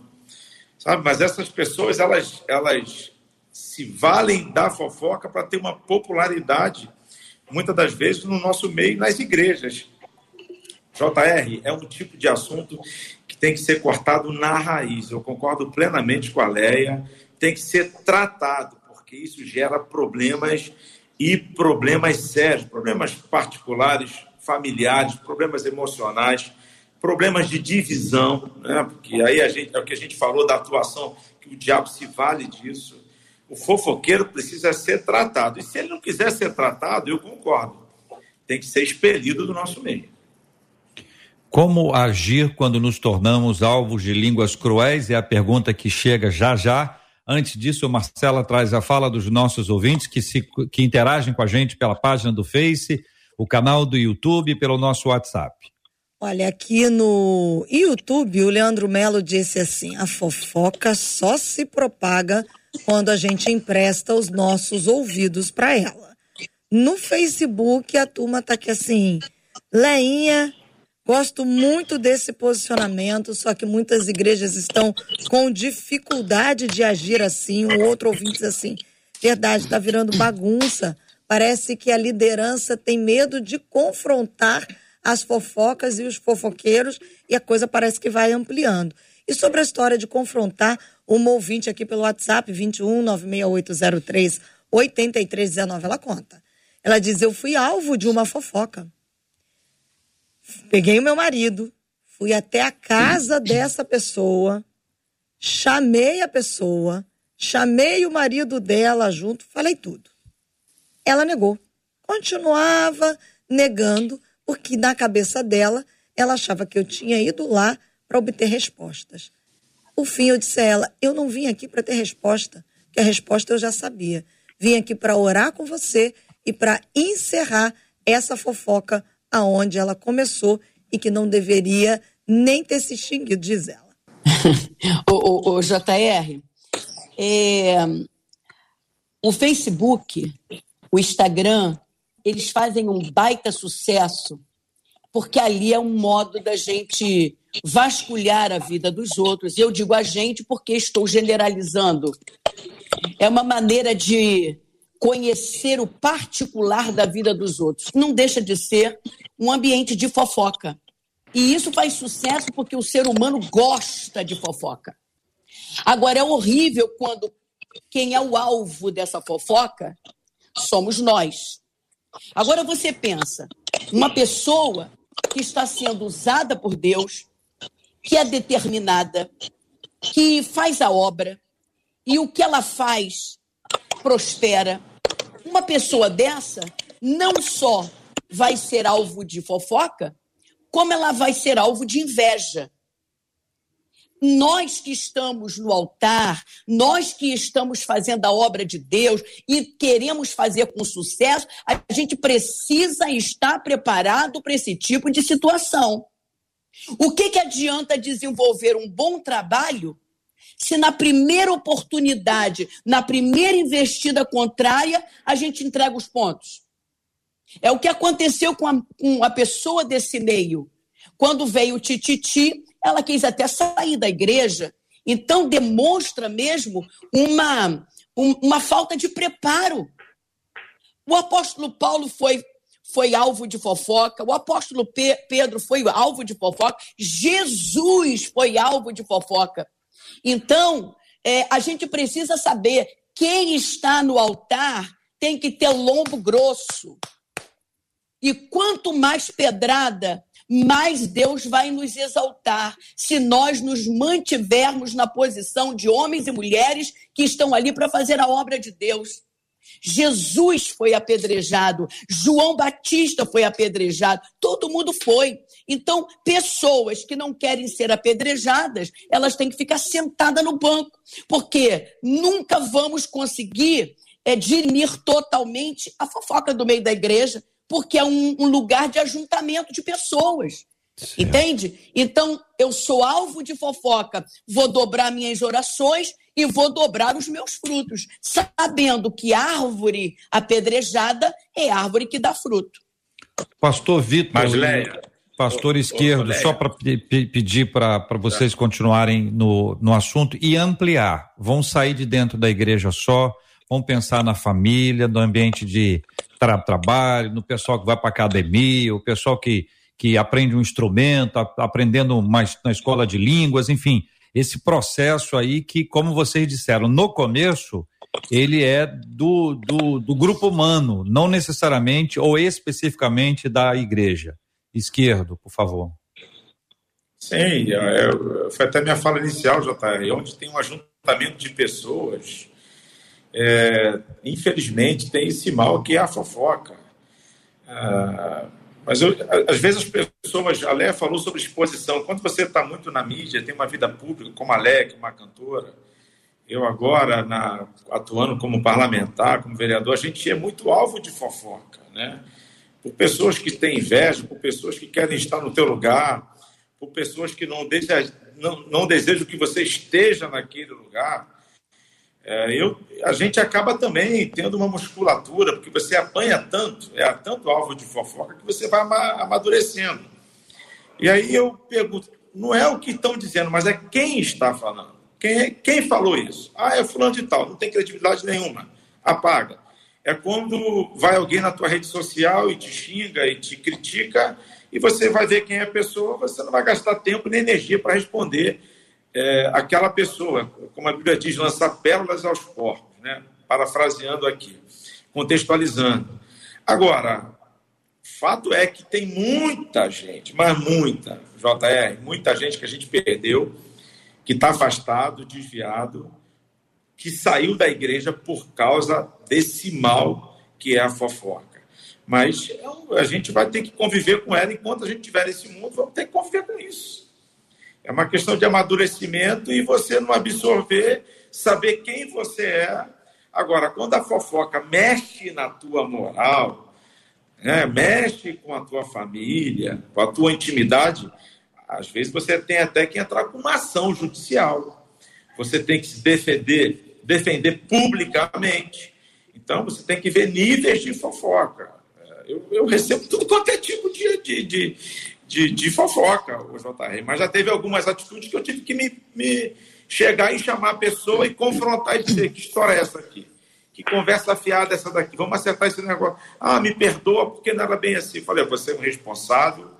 Sabe? Mas essas pessoas, elas, elas se valem da fofoca para ter uma popularidade, muitas das vezes, no nosso meio, nas igrejas. JR, é um tipo de assunto que tem que ser cortado na raiz. Eu concordo plenamente com a Leia tem que ser tratado, porque isso gera problemas e problemas sérios, problemas particulares, familiares, problemas emocionais, problemas de divisão, né? porque aí a gente, é o que a gente falou da atuação, que o diabo se vale disso. O fofoqueiro precisa ser tratado. E se ele não quiser ser tratado, eu concordo. Tem que ser expelido do nosso meio. Como agir quando nos tornamos alvos de línguas cruéis? É a pergunta que chega já já. Antes disso, Marcela traz a fala dos nossos ouvintes que, se, que interagem com a gente pela página do Face, o canal do YouTube e pelo nosso WhatsApp. Olha, aqui no YouTube, o Leandro Melo disse assim: a fofoca só se propaga quando a gente empresta os nossos ouvidos para ela. No Facebook, a turma tá aqui assim: Leinha Gosto muito desse posicionamento, só que muitas igrejas estão com dificuldade de agir assim. O outro ouvinte diz assim: verdade, está virando bagunça. Parece que a liderança tem medo de confrontar as fofocas e os fofoqueiros e a coisa parece que vai ampliando. E sobre a história de confrontar, uma ouvinte aqui pelo WhatsApp, 21 96803 8319, ela conta. Ela diz: Eu fui alvo de uma fofoca. Peguei o meu marido, fui até a casa dessa pessoa, chamei a pessoa, chamei o marido dela junto, falei tudo. Ela negou. Continuava negando, porque na cabeça dela, ela achava que eu tinha ido lá para obter respostas. Por fim, eu disse a ela: Eu não vim aqui para ter resposta, que a resposta eu já sabia. Vim aqui para orar com você e para encerrar essa fofoca aonde ela começou e que não deveria nem ter se extinguido, diz ela. o, o, o, JR, é, o Facebook, o Instagram, eles fazem um baita sucesso porque ali é um modo da gente vasculhar a vida dos outros. Eu digo a gente porque estou generalizando. É uma maneira de conhecer o particular da vida dos outros. Não deixa de ser um ambiente de fofoca. E isso faz sucesso porque o ser humano gosta de fofoca. Agora, é horrível quando quem é o alvo dessa fofoca somos nós. Agora você pensa, uma pessoa que está sendo usada por Deus, que é determinada, que faz a obra, e o que ela faz prospera. Uma pessoa dessa não só vai ser alvo de fofoca, como ela vai ser alvo de inveja. Nós que estamos no altar, nós que estamos fazendo a obra de Deus e queremos fazer com sucesso, a gente precisa estar preparado para esse tipo de situação. O que, que adianta desenvolver um bom trabalho se na primeira oportunidade, na primeira investida contrária, a gente entrega os pontos? É o que aconteceu com a, com a pessoa desse meio. Quando veio o Tititi, ela quis até sair da igreja. Então, demonstra mesmo uma, um, uma falta de preparo. O apóstolo Paulo foi foi alvo de fofoca, o apóstolo Pedro foi alvo de fofoca, Jesus foi alvo de fofoca. Então, é, a gente precisa saber quem está no altar tem que ter lombo grosso. E quanto mais pedrada, mais Deus vai nos exaltar se nós nos mantivermos na posição de homens e mulheres que estão ali para fazer a obra de Deus. Jesus foi apedrejado, João Batista foi apedrejado, todo mundo foi. Então, pessoas que não querem ser apedrejadas, elas têm que ficar sentadas no banco, porque nunca vamos conseguir é, dirimir totalmente a fofoca do meio da igreja, porque é um, um lugar de ajuntamento de pessoas. Certo. Entende? Então, eu sou alvo de fofoca, vou dobrar minhas orações e vou dobrar os meus frutos, sabendo que árvore apedrejada é árvore que dá fruto. Pastor Vitor, Mas, Leia, pastor ô, esquerdo, ô, só para pedir para vocês continuarem no, no assunto e ampliar. Vão sair de dentro da igreja só, vão pensar na família, no ambiente de tra trabalho, no pessoal que vai para academia, o pessoal que, que aprende um instrumento, a, aprendendo mais na escola de línguas, enfim. esse processo aí que, como vocês disseram, no começo ele é do, do, do grupo humano, não necessariamente ou especificamente da igreja. Esquerdo, por favor. Sim, é, é, foi até minha fala inicial, JR, onde tem um ajuntamento de pessoas, é, infelizmente tem esse mal que é a fofoca. Ah, mas eu, às vezes as pessoas, a Léa falou sobre exposição, quando você está muito na mídia, tem uma vida pública, como a Léa, que é uma cantora, eu agora, na, atuando como parlamentar, como vereador, a gente é muito alvo de fofoca, né? Por pessoas que têm inveja, por pessoas que querem estar no teu lugar, por pessoas que não desejam, não, não desejam que você esteja naquele lugar. É, eu, a gente acaba também tendo uma musculatura, porque você apanha tanto, é tanto alvo de fofoca, que você vai amadurecendo. E aí eu pergunto, não é o que estão dizendo, mas é quem está falando. Quem, quem falou isso? Ah, é fulano de tal, não tem credibilidade nenhuma. Apaga. É quando vai alguém na tua rede social e te xinga e te critica e você vai ver quem é a pessoa, você não vai gastar tempo nem energia para responder é, aquela pessoa. Como a Bíblia diz, lançar pérolas aos porcos, né? parafraseando aqui, contextualizando. Agora, fato é que tem muita gente, mas muita, JR, muita gente que a gente perdeu que está afastado, desviado, que saiu da igreja por causa desse mal que é a fofoca. Mas a gente vai ter que conviver com ela enquanto a gente tiver nesse mundo, vamos ter que conviver com isso. É uma questão de amadurecimento e você não absorver, saber quem você é. Agora, quando a fofoca mexe na tua moral, né, mexe com a tua família, com a tua intimidade, às vezes você tem até que entrar com uma ação judicial. Você tem que se defender, defender publicamente. Então você tem que ver níveis de fofoca. Eu, eu recebo tudo quanto é tipo de, de, de, de, de fofoca, o JR. Mas já teve algumas atitudes que eu tive que me, me chegar e chamar a pessoa e confrontar e dizer que história é essa aqui. Que conversa afiada essa daqui. Vamos acertar esse negócio. Ah, me perdoa porque não era bem assim. Falei, você é um responsável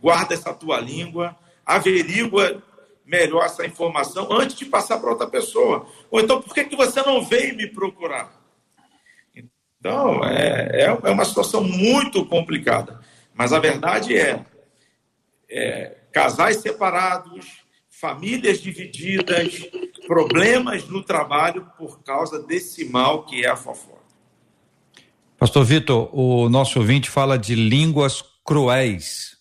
guarda essa tua língua, averigua melhor essa informação antes de passar para outra pessoa. Ou então, por que, que você não veio me procurar? Então, é, é, é uma situação muito complicada. Mas a verdade é, é casais separados, famílias divididas, problemas no trabalho por causa desse mal que é a fofoca. Pastor Vitor, o nosso ouvinte fala de línguas cruéis.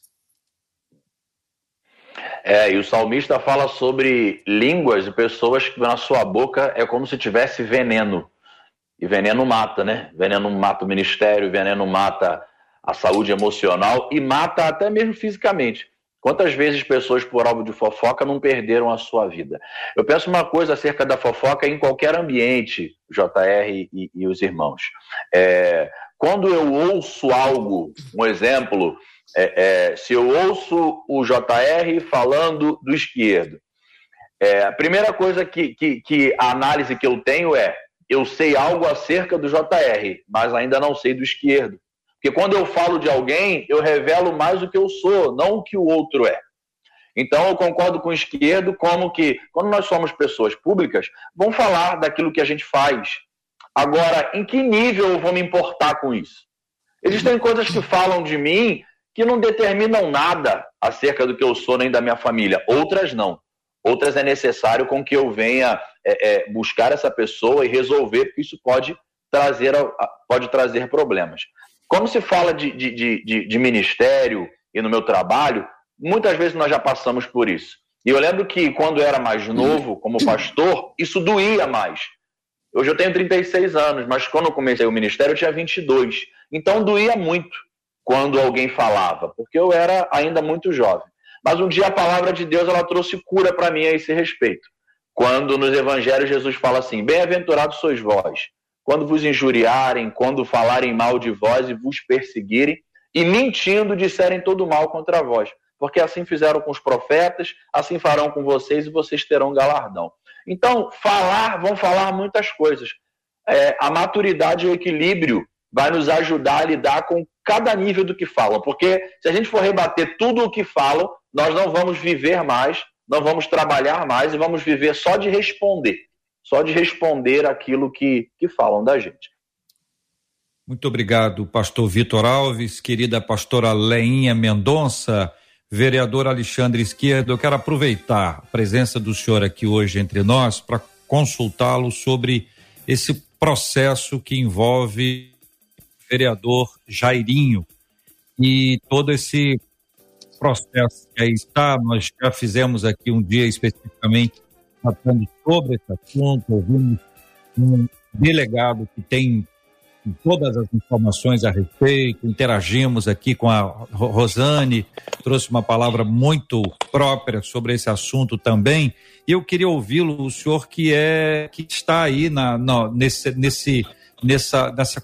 É, e o salmista fala sobre línguas de pessoas que na sua boca é como se tivesse veneno. E veneno mata, né? Veneno mata o ministério, veneno mata a saúde emocional e mata até mesmo fisicamente. Quantas vezes pessoas por alvo de fofoca não perderam a sua vida? Eu penso uma coisa acerca da fofoca em qualquer ambiente, JR e, e os irmãos. É, quando eu ouço algo, um exemplo, é, é, se eu ouço o JR falando do esquerdo, é, a primeira coisa que, que, que, a análise que eu tenho é: eu sei algo acerca do JR, mas ainda não sei do esquerdo. Porque quando eu falo de alguém, eu revelo mais o que eu sou, não o que o outro é. Então eu concordo com o esquerdo, como que, quando nós somos pessoas públicas, vão falar daquilo que a gente faz. Agora, em que nível eu vou me importar com isso? Existem coisas que falam de mim que não determinam nada acerca do que eu sou nem da minha família. Outras não. Outras é necessário com que eu venha é, é, buscar essa pessoa e resolver, porque isso pode trazer, pode trazer problemas. Como se fala de, de, de, de ministério e no meu trabalho, muitas vezes nós já passamos por isso. E eu lembro que quando eu era mais novo, como pastor, isso doía mais. Hoje eu tenho 36 anos, mas quando eu comecei o ministério eu tinha 22. Então doía muito quando alguém falava, porque eu era ainda muito jovem. Mas um dia a palavra de Deus ela trouxe cura para mim a esse respeito. Quando nos evangelhos Jesus fala assim: Bem-aventurados sois vós, quando vos injuriarem, quando falarem mal de vós e vos perseguirem, e mentindo disserem todo mal contra vós. Porque assim fizeram com os profetas, assim farão com vocês e vocês terão galardão. Então, falar, vão falar muitas coisas. É, a maturidade e o equilíbrio vai nos ajudar a lidar com cada nível do que falam, porque se a gente for rebater tudo o que falam, nós não vamos viver mais não vamos trabalhar mais e vamos viver só de responder, só de responder aquilo que, que falam da gente. Muito obrigado, pastor Vitor Alves, querida pastora Leinha Mendonça, vereador Alexandre Esquerdo. Eu quero aproveitar a presença do senhor aqui hoje entre nós para consultá-lo sobre esse processo que envolve vereador Jairinho e todo esse processo que aí está. Nós já fizemos aqui um dia especificamente tratando sobre esse assunto, ouvimos um delegado que tem todas as informações a respeito, interagimos aqui com a Rosane, trouxe uma palavra muito própria sobre esse assunto também. E eu queria ouvi-lo, o senhor que é que está aí na, na, nesse, nesse, nessa, nessa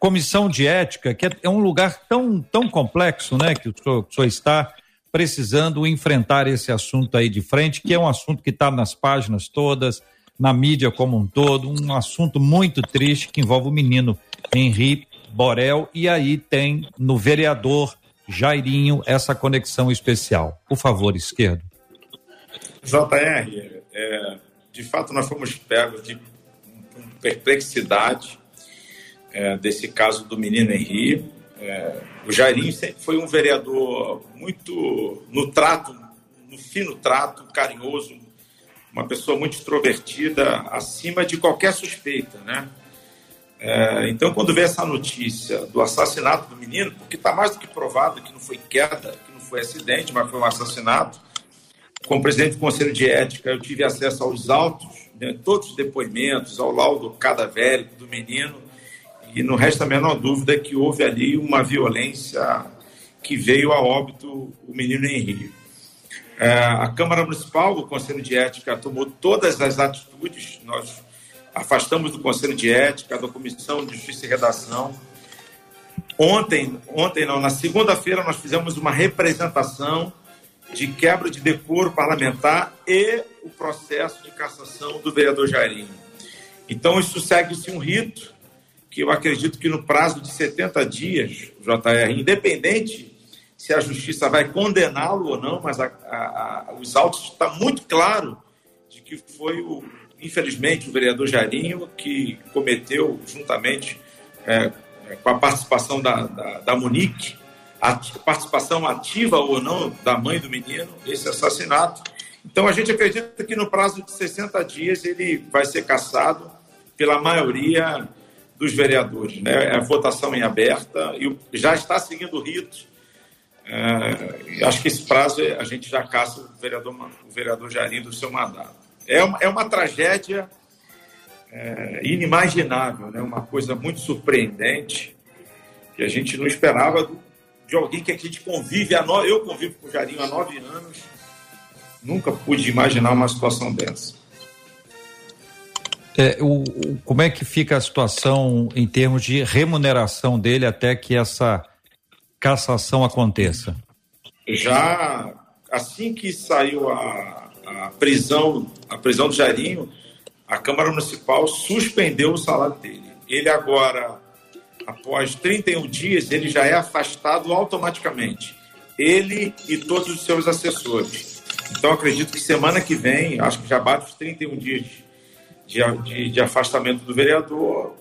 comissão de ética, que é, é, um lugar tão, tão complexo, né, que o senhor, o senhor está precisando enfrentar esse assunto aí de frente, que é um assunto que está nas páginas todas, na mídia como um todo, um assunto muito triste que envolve o menino Henri Borel, e aí tem no vereador Jairinho essa conexão especial. Por favor, esquerdo. JR, é, de fato nós fomos pegos de perplexidade é, desse caso do menino Henri. É, o Jairinho sempre foi um vereador muito no trato, no fino trato, carinhoso, uma pessoa muito extrovertida, acima de qualquer suspeita, né? É, então, quando vê essa notícia do assassinato do menino, porque está mais do que provado que não foi queda, que não foi acidente, mas foi um assassinato, como presidente do Conselho de Ética, eu tive acesso aos autos, né, todos os depoimentos, ao laudo cadavérico do menino, e não resta a menor dúvida que houve ali uma violência que veio a óbito o menino Henrique. É, a Câmara Municipal, o Conselho de Ética, tomou todas as atitudes, nós afastamos do Conselho de Ética, da Comissão de Justiça e Redação. Ontem, ontem não, na segunda-feira nós fizemos uma representação de quebra de decoro parlamentar e o processo de cassação do vereador Jairinho. Então, isso segue-se um rito que eu acredito que no prazo de 70 dias, JR, independente se a justiça vai condená-lo ou não, mas a, a, a, os autos está muito claro de que foi o, infelizmente, o vereador Jairinho, que cometeu, juntamente é, é, com a participação da, da, da Monique, a participação ativa ou não da mãe do menino, esse assassinato. Então, a gente acredita que no prazo de 60 dias ele vai ser cassado pela maioria dos vereadores. Né? É a votação em aberta e já está seguindo o. É, acho que esse prazo a gente já caça o vereador, o vereador Jairinho do seu mandato. É uma, é uma tragédia é, inimaginável, né? uma coisa muito surpreendente, que a gente não esperava de alguém que a gente convive há nove, eu convivo com o Jarinho há nove anos, nunca pude imaginar uma situação dessa. É, o, o, como é que fica a situação em termos de remuneração dele até que essa cassação aconteça? Já assim que saiu a, a prisão, a prisão do Jairinho, a Câmara Municipal suspendeu o salário dele. Ele agora, após 31 dias, ele já é afastado automaticamente. Ele e todos os seus assessores. Então, acredito que semana que vem, acho que já bate os 31 dias de, de, de afastamento do vereador.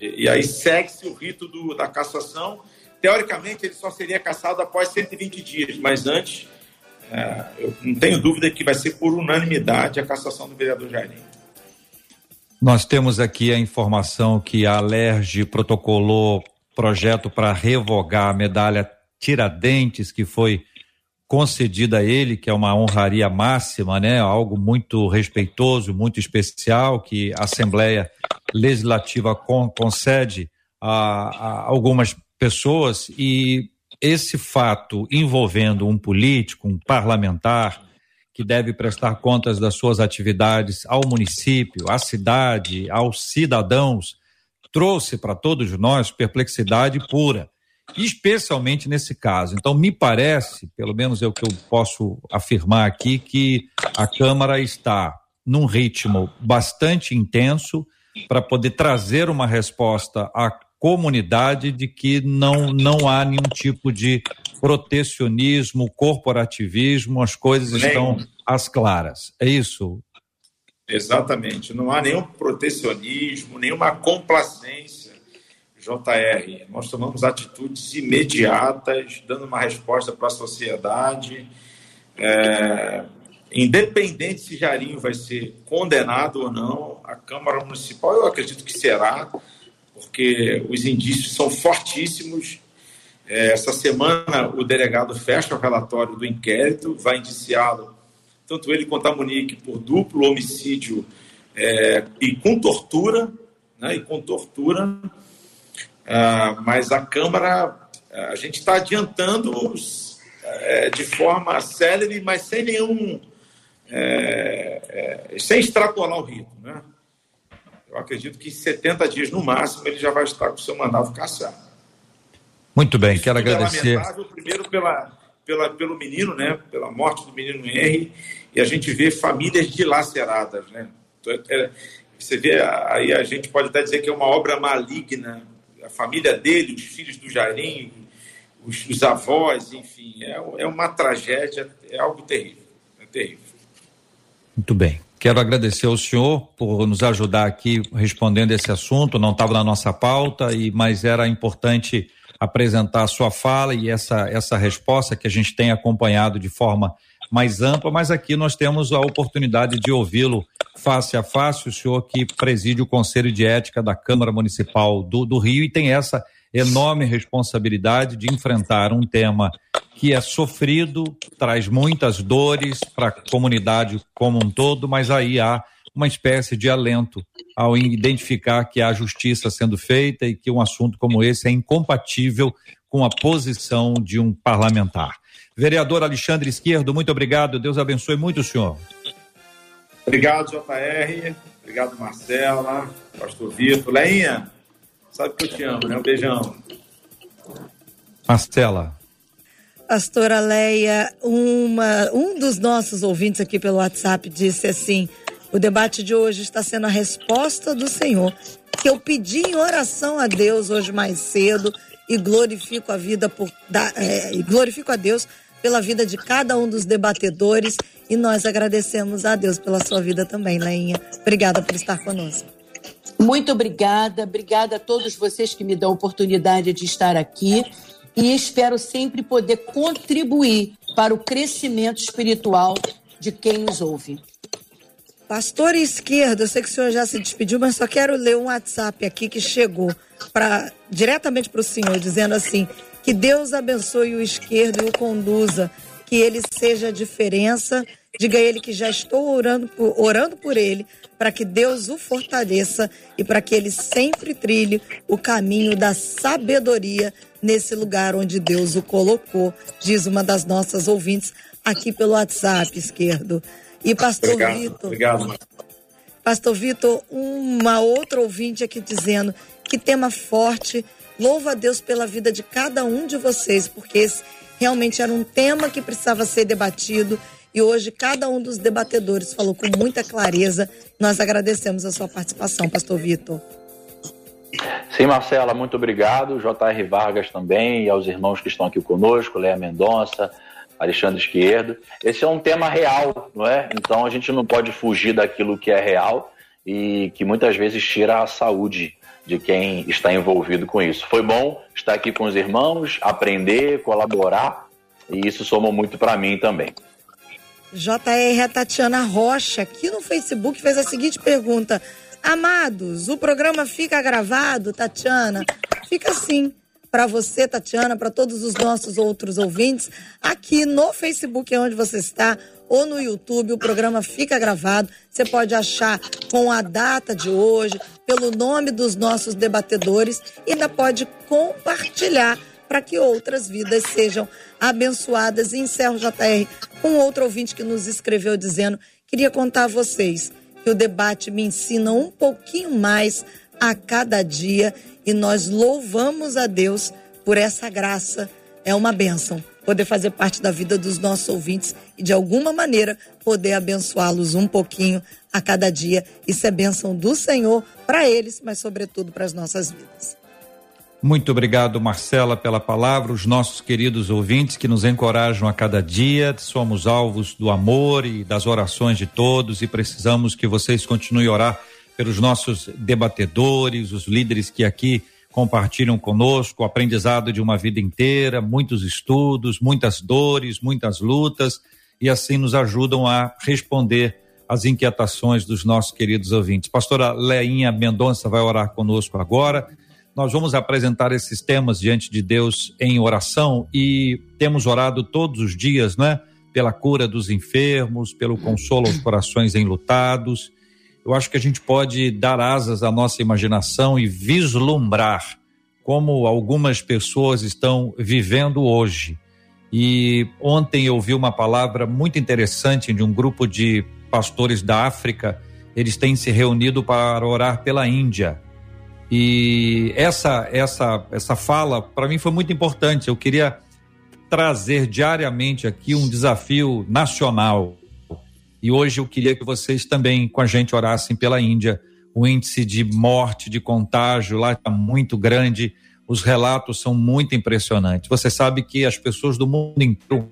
E, e aí segue-se o rito do, da cassação. Teoricamente, ele só seria cassado após 120 dias, mas antes é, eu não tenho dúvida que vai ser por unanimidade a cassação do vereador Jairinho. Nós temos aqui a informação que a Alerj protocolou projeto para revogar a medalha Tiradentes, que foi concedida a ele, que é uma honraria máxima, né? Algo muito respeitoso, muito especial, que a Assembleia Legislativa con concede a, a algumas pessoas e esse fato envolvendo um político, um parlamentar, que deve prestar contas das suas atividades ao município, à cidade, aos cidadãos, trouxe para todos nós perplexidade pura, especialmente nesse caso. Então, me parece, pelo menos é o que eu posso afirmar aqui, que a Câmara está num ritmo bastante intenso para poder trazer uma resposta à comunidade de que não, não há nenhum tipo de protecionismo, corporativismo, as coisas estão às claras. É isso? Exatamente. Não há nenhum protecionismo, nenhuma complacência, JR. Nós tomamos atitudes imediatas, dando uma resposta para a sociedade. É, independente se Jarinho vai ser condenado ou não, a Câmara Municipal, eu acredito que será, porque os indícios são fortíssimos. É, essa semana, o delegado fecha o relatório do inquérito, vai indiciá-lo tanto ele quanto a Monique, por duplo homicídio é, e com tortura, né, e com tortura, ah, mas a Câmara, a gente está adiantando é, de forma célere, mas sem nenhum, é, é, sem extrapolar o ritmo, né? Eu acredito que em 70 dias no máximo ele já vai estar com o seu mandato cassado. Muito bem, quero agradecer. Primeiro pela pela, pelo menino, né? Pela morte do menino Henry, e a gente vê famílias dilaceradas, né? Então, é, é, você vê, aí a gente pode até dizer que é uma obra maligna, a família dele, os filhos do Jairim, os, os avós, enfim, é, é uma tragédia, é algo terrível, é terrível. Muito bem. Quero agradecer ao senhor por nos ajudar aqui respondendo esse assunto. Não estava na nossa pauta, e mas era importante apresentar a sua fala e essa, essa resposta que a gente tem acompanhado de forma mais ampla, mas aqui nós temos a oportunidade de ouvi-lo face a face, o senhor que preside o Conselho de Ética da Câmara Municipal do, do Rio e tem essa enorme responsabilidade de enfrentar um tema que é sofrido, traz muitas dores para a comunidade como um todo, mas aí há uma espécie de alento ao identificar que há justiça sendo feita e que um assunto como esse é incompatível com a posição de um parlamentar. Vereador Alexandre Esquerdo, muito obrigado. Deus abençoe muito o senhor. Obrigado, JR. Obrigado, Marcela, Pastor Vitor. Leinha, sabe que eu te amo, né? Um beijão. Marcela. Pastora Leia, uma, um dos nossos ouvintes aqui pelo WhatsApp disse assim: o debate de hoje está sendo a resposta do Senhor, que eu pedi em oração a Deus hoje mais cedo e glorifico a vida por da, é, e glorifico a Deus pela vida de cada um dos debatedores e nós agradecemos a Deus pela sua vida também, Leinha. Obrigada por estar conosco. Muito obrigada, obrigada a todos vocês que me dão a oportunidade de estar aqui e espero sempre poder contribuir para o crescimento espiritual de quem nos ouve. Pastor Esquerdo, eu sei que o senhor já se despediu, mas só quero ler um WhatsApp aqui que chegou para diretamente para o senhor, dizendo assim: que Deus abençoe o esquerdo e o conduza, que ele seja a diferença. Diga a ele que já estou orando por, orando por ele, para que Deus o fortaleça e para que ele sempre trilhe o caminho da sabedoria nesse lugar onde Deus o colocou, diz uma das nossas ouvintes aqui pelo WhatsApp esquerdo. E Pastor obrigado, Vitor. Obrigado. Pastor Vitor, uma outra ouvinte aqui dizendo que tema forte. Louva a Deus pela vida de cada um de vocês, porque esse realmente era um tema que precisava ser debatido e hoje cada um dos debatedores falou com muita clareza. Nós agradecemos a sua participação, Pastor Vitor. Sim, Marcela, muito obrigado. J.R. Vargas também e aos irmãos que estão aqui conosco, Léa Mendonça, Alexandre Esquerdo. Esse é um tema real, não é? Então a gente não pode fugir daquilo que é real e que muitas vezes tira a saúde de quem está envolvido com isso. Foi bom estar aqui com os irmãos, aprender, colaborar e isso somou muito para mim também. JR Tatiana Rocha, aqui no Facebook, fez a seguinte pergunta: Amados, o programa fica gravado, Tatiana? Fica sim para você, Tatiana, para todos os nossos outros ouvintes, aqui no Facebook, é onde você está, ou no YouTube, o programa fica gravado. Você pode achar com a data de hoje, pelo nome dos nossos debatedores, e ainda pode compartilhar para que outras vidas sejam abençoadas. E encerro, JR, com outro ouvinte que nos escreveu dizendo: queria contar a vocês que o debate me ensina um pouquinho mais a cada dia e nós louvamos a Deus por essa graça. É uma bênção poder fazer parte da vida dos nossos ouvintes e de alguma maneira poder abençoá-los um pouquinho a cada dia. Isso é bênção do Senhor para eles, mas sobretudo para as nossas vidas. Muito obrigado, Marcela, pela palavra. Os nossos queridos ouvintes que nos encorajam a cada dia. Somos alvos do amor e das orações de todos e precisamos que vocês continuem a orar pelos nossos debatedores, os líderes que aqui compartilham conosco o aprendizado de uma vida inteira, muitos estudos, muitas dores, muitas lutas e assim nos ajudam a responder às inquietações dos nossos queridos ouvintes. Pastora Leinha Mendonça vai orar conosco agora nós vamos apresentar esses temas diante de Deus em oração e temos orado todos os dias, né? Pela cura dos enfermos, pelo consolo aos corações enlutados. Eu acho que a gente pode dar asas à nossa imaginação e vislumbrar como algumas pessoas estão vivendo hoje. E ontem eu vi uma palavra muito interessante de um grupo de pastores da África. Eles têm se reunido para orar pela Índia e essa essa essa fala para mim foi muito importante. Eu queria trazer diariamente aqui um desafio nacional. E hoje eu queria que vocês também com a gente orassem pela Índia. O índice de morte, de contágio lá está muito grande. Os relatos são muito impressionantes. Você sabe que as pessoas do mundo inteiro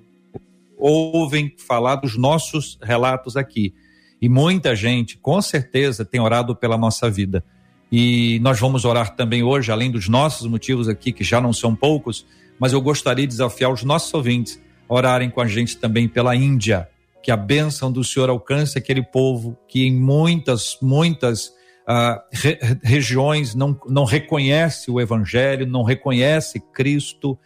ouvem falar dos nossos relatos aqui. E muita gente, com certeza, tem orado pela nossa vida. E nós vamos orar também hoje, além dos nossos motivos aqui, que já não são poucos, mas eu gostaria de desafiar os nossos ouvintes a orarem com a gente também pela Índia, que a bênção do Senhor alcance aquele povo que em muitas, muitas uh, re regiões não, não reconhece o Evangelho, não reconhece Cristo,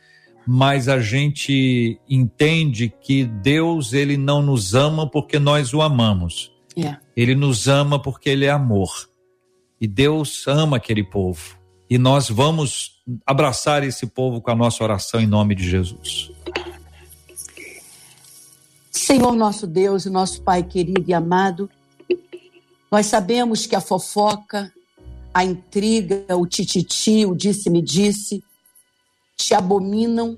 mas a gente entende que Deus ele não nos ama porque nós o amamos. Yeah. Ele nos ama porque ele é amor. E Deus ama aquele povo. E nós vamos abraçar esse povo com a nossa oração em nome de Jesus. Senhor nosso Deus e nosso Pai querido e amado, nós sabemos que a fofoca, a intriga, o tititi, o disse-me-disse, te abominam.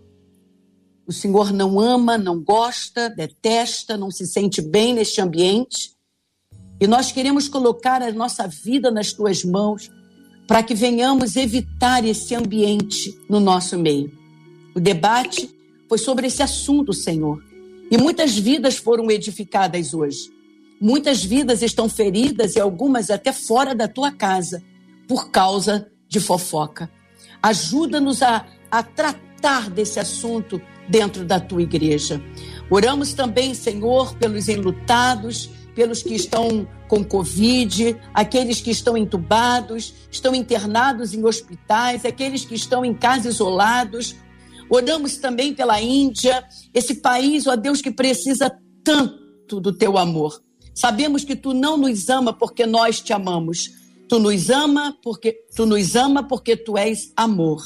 O Senhor não ama, não gosta, detesta, não se sente bem neste ambiente. E nós queremos colocar a nossa vida nas tuas mãos para que venhamos evitar esse ambiente no nosso meio. O debate foi sobre esse assunto, Senhor. E muitas vidas foram edificadas hoje. Muitas vidas estão feridas e algumas até fora da tua casa por causa de fofoca. Ajuda-nos a, a tratar desse assunto dentro da tua igreja. Oramos também, Senhor, pelos enlutados, pelos que estão com Covid, aqueles que estão entubados, estão internados em hospitais, aqueles que estão em casa isolados. Oramos também pela Índia, esse país, ó Deus, que precisa tanto do teu amor. Sabemos que tu não nos ama porque nós te amamos. Tu nos ama porque tu nos ama porque tu és amor.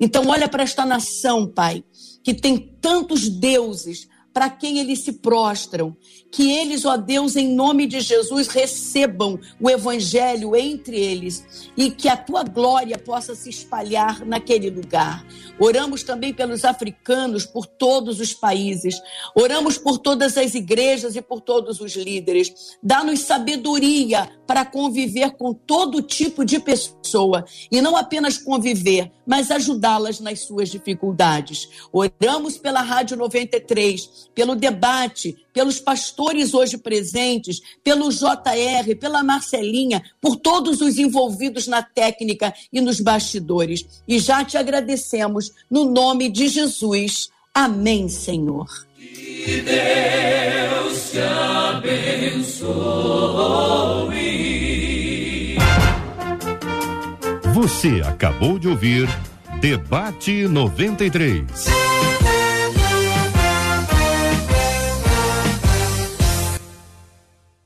Então olha para esta nação, Pai, que tem tantos deuses, para quem eles se prostram. Que eles, ó Deus, em nome de Jesus, recebam o evangelho entre eles e que a tua glória possa se espalhar naquele lugar. Oramos também pelos africanos, por todos os países. Oramos por todas as igrejas e por todos os líderes. Dá-nos sabedoria para conviver com todo tipo de pessoa e não apenas conviver, mas ajudá-las nas suas dificuldades. Oramos pela Rádio 93 pelo debate, pelos pastores hoje presentes, pelo JR, pela Marcelinha, por todos os envolvidos na técnica e nos bastidores. E já te agradecemos no nome de Jesus. Amém, Senhor. Que Deus te abençoe. Você acabou de ouvir Debate 93.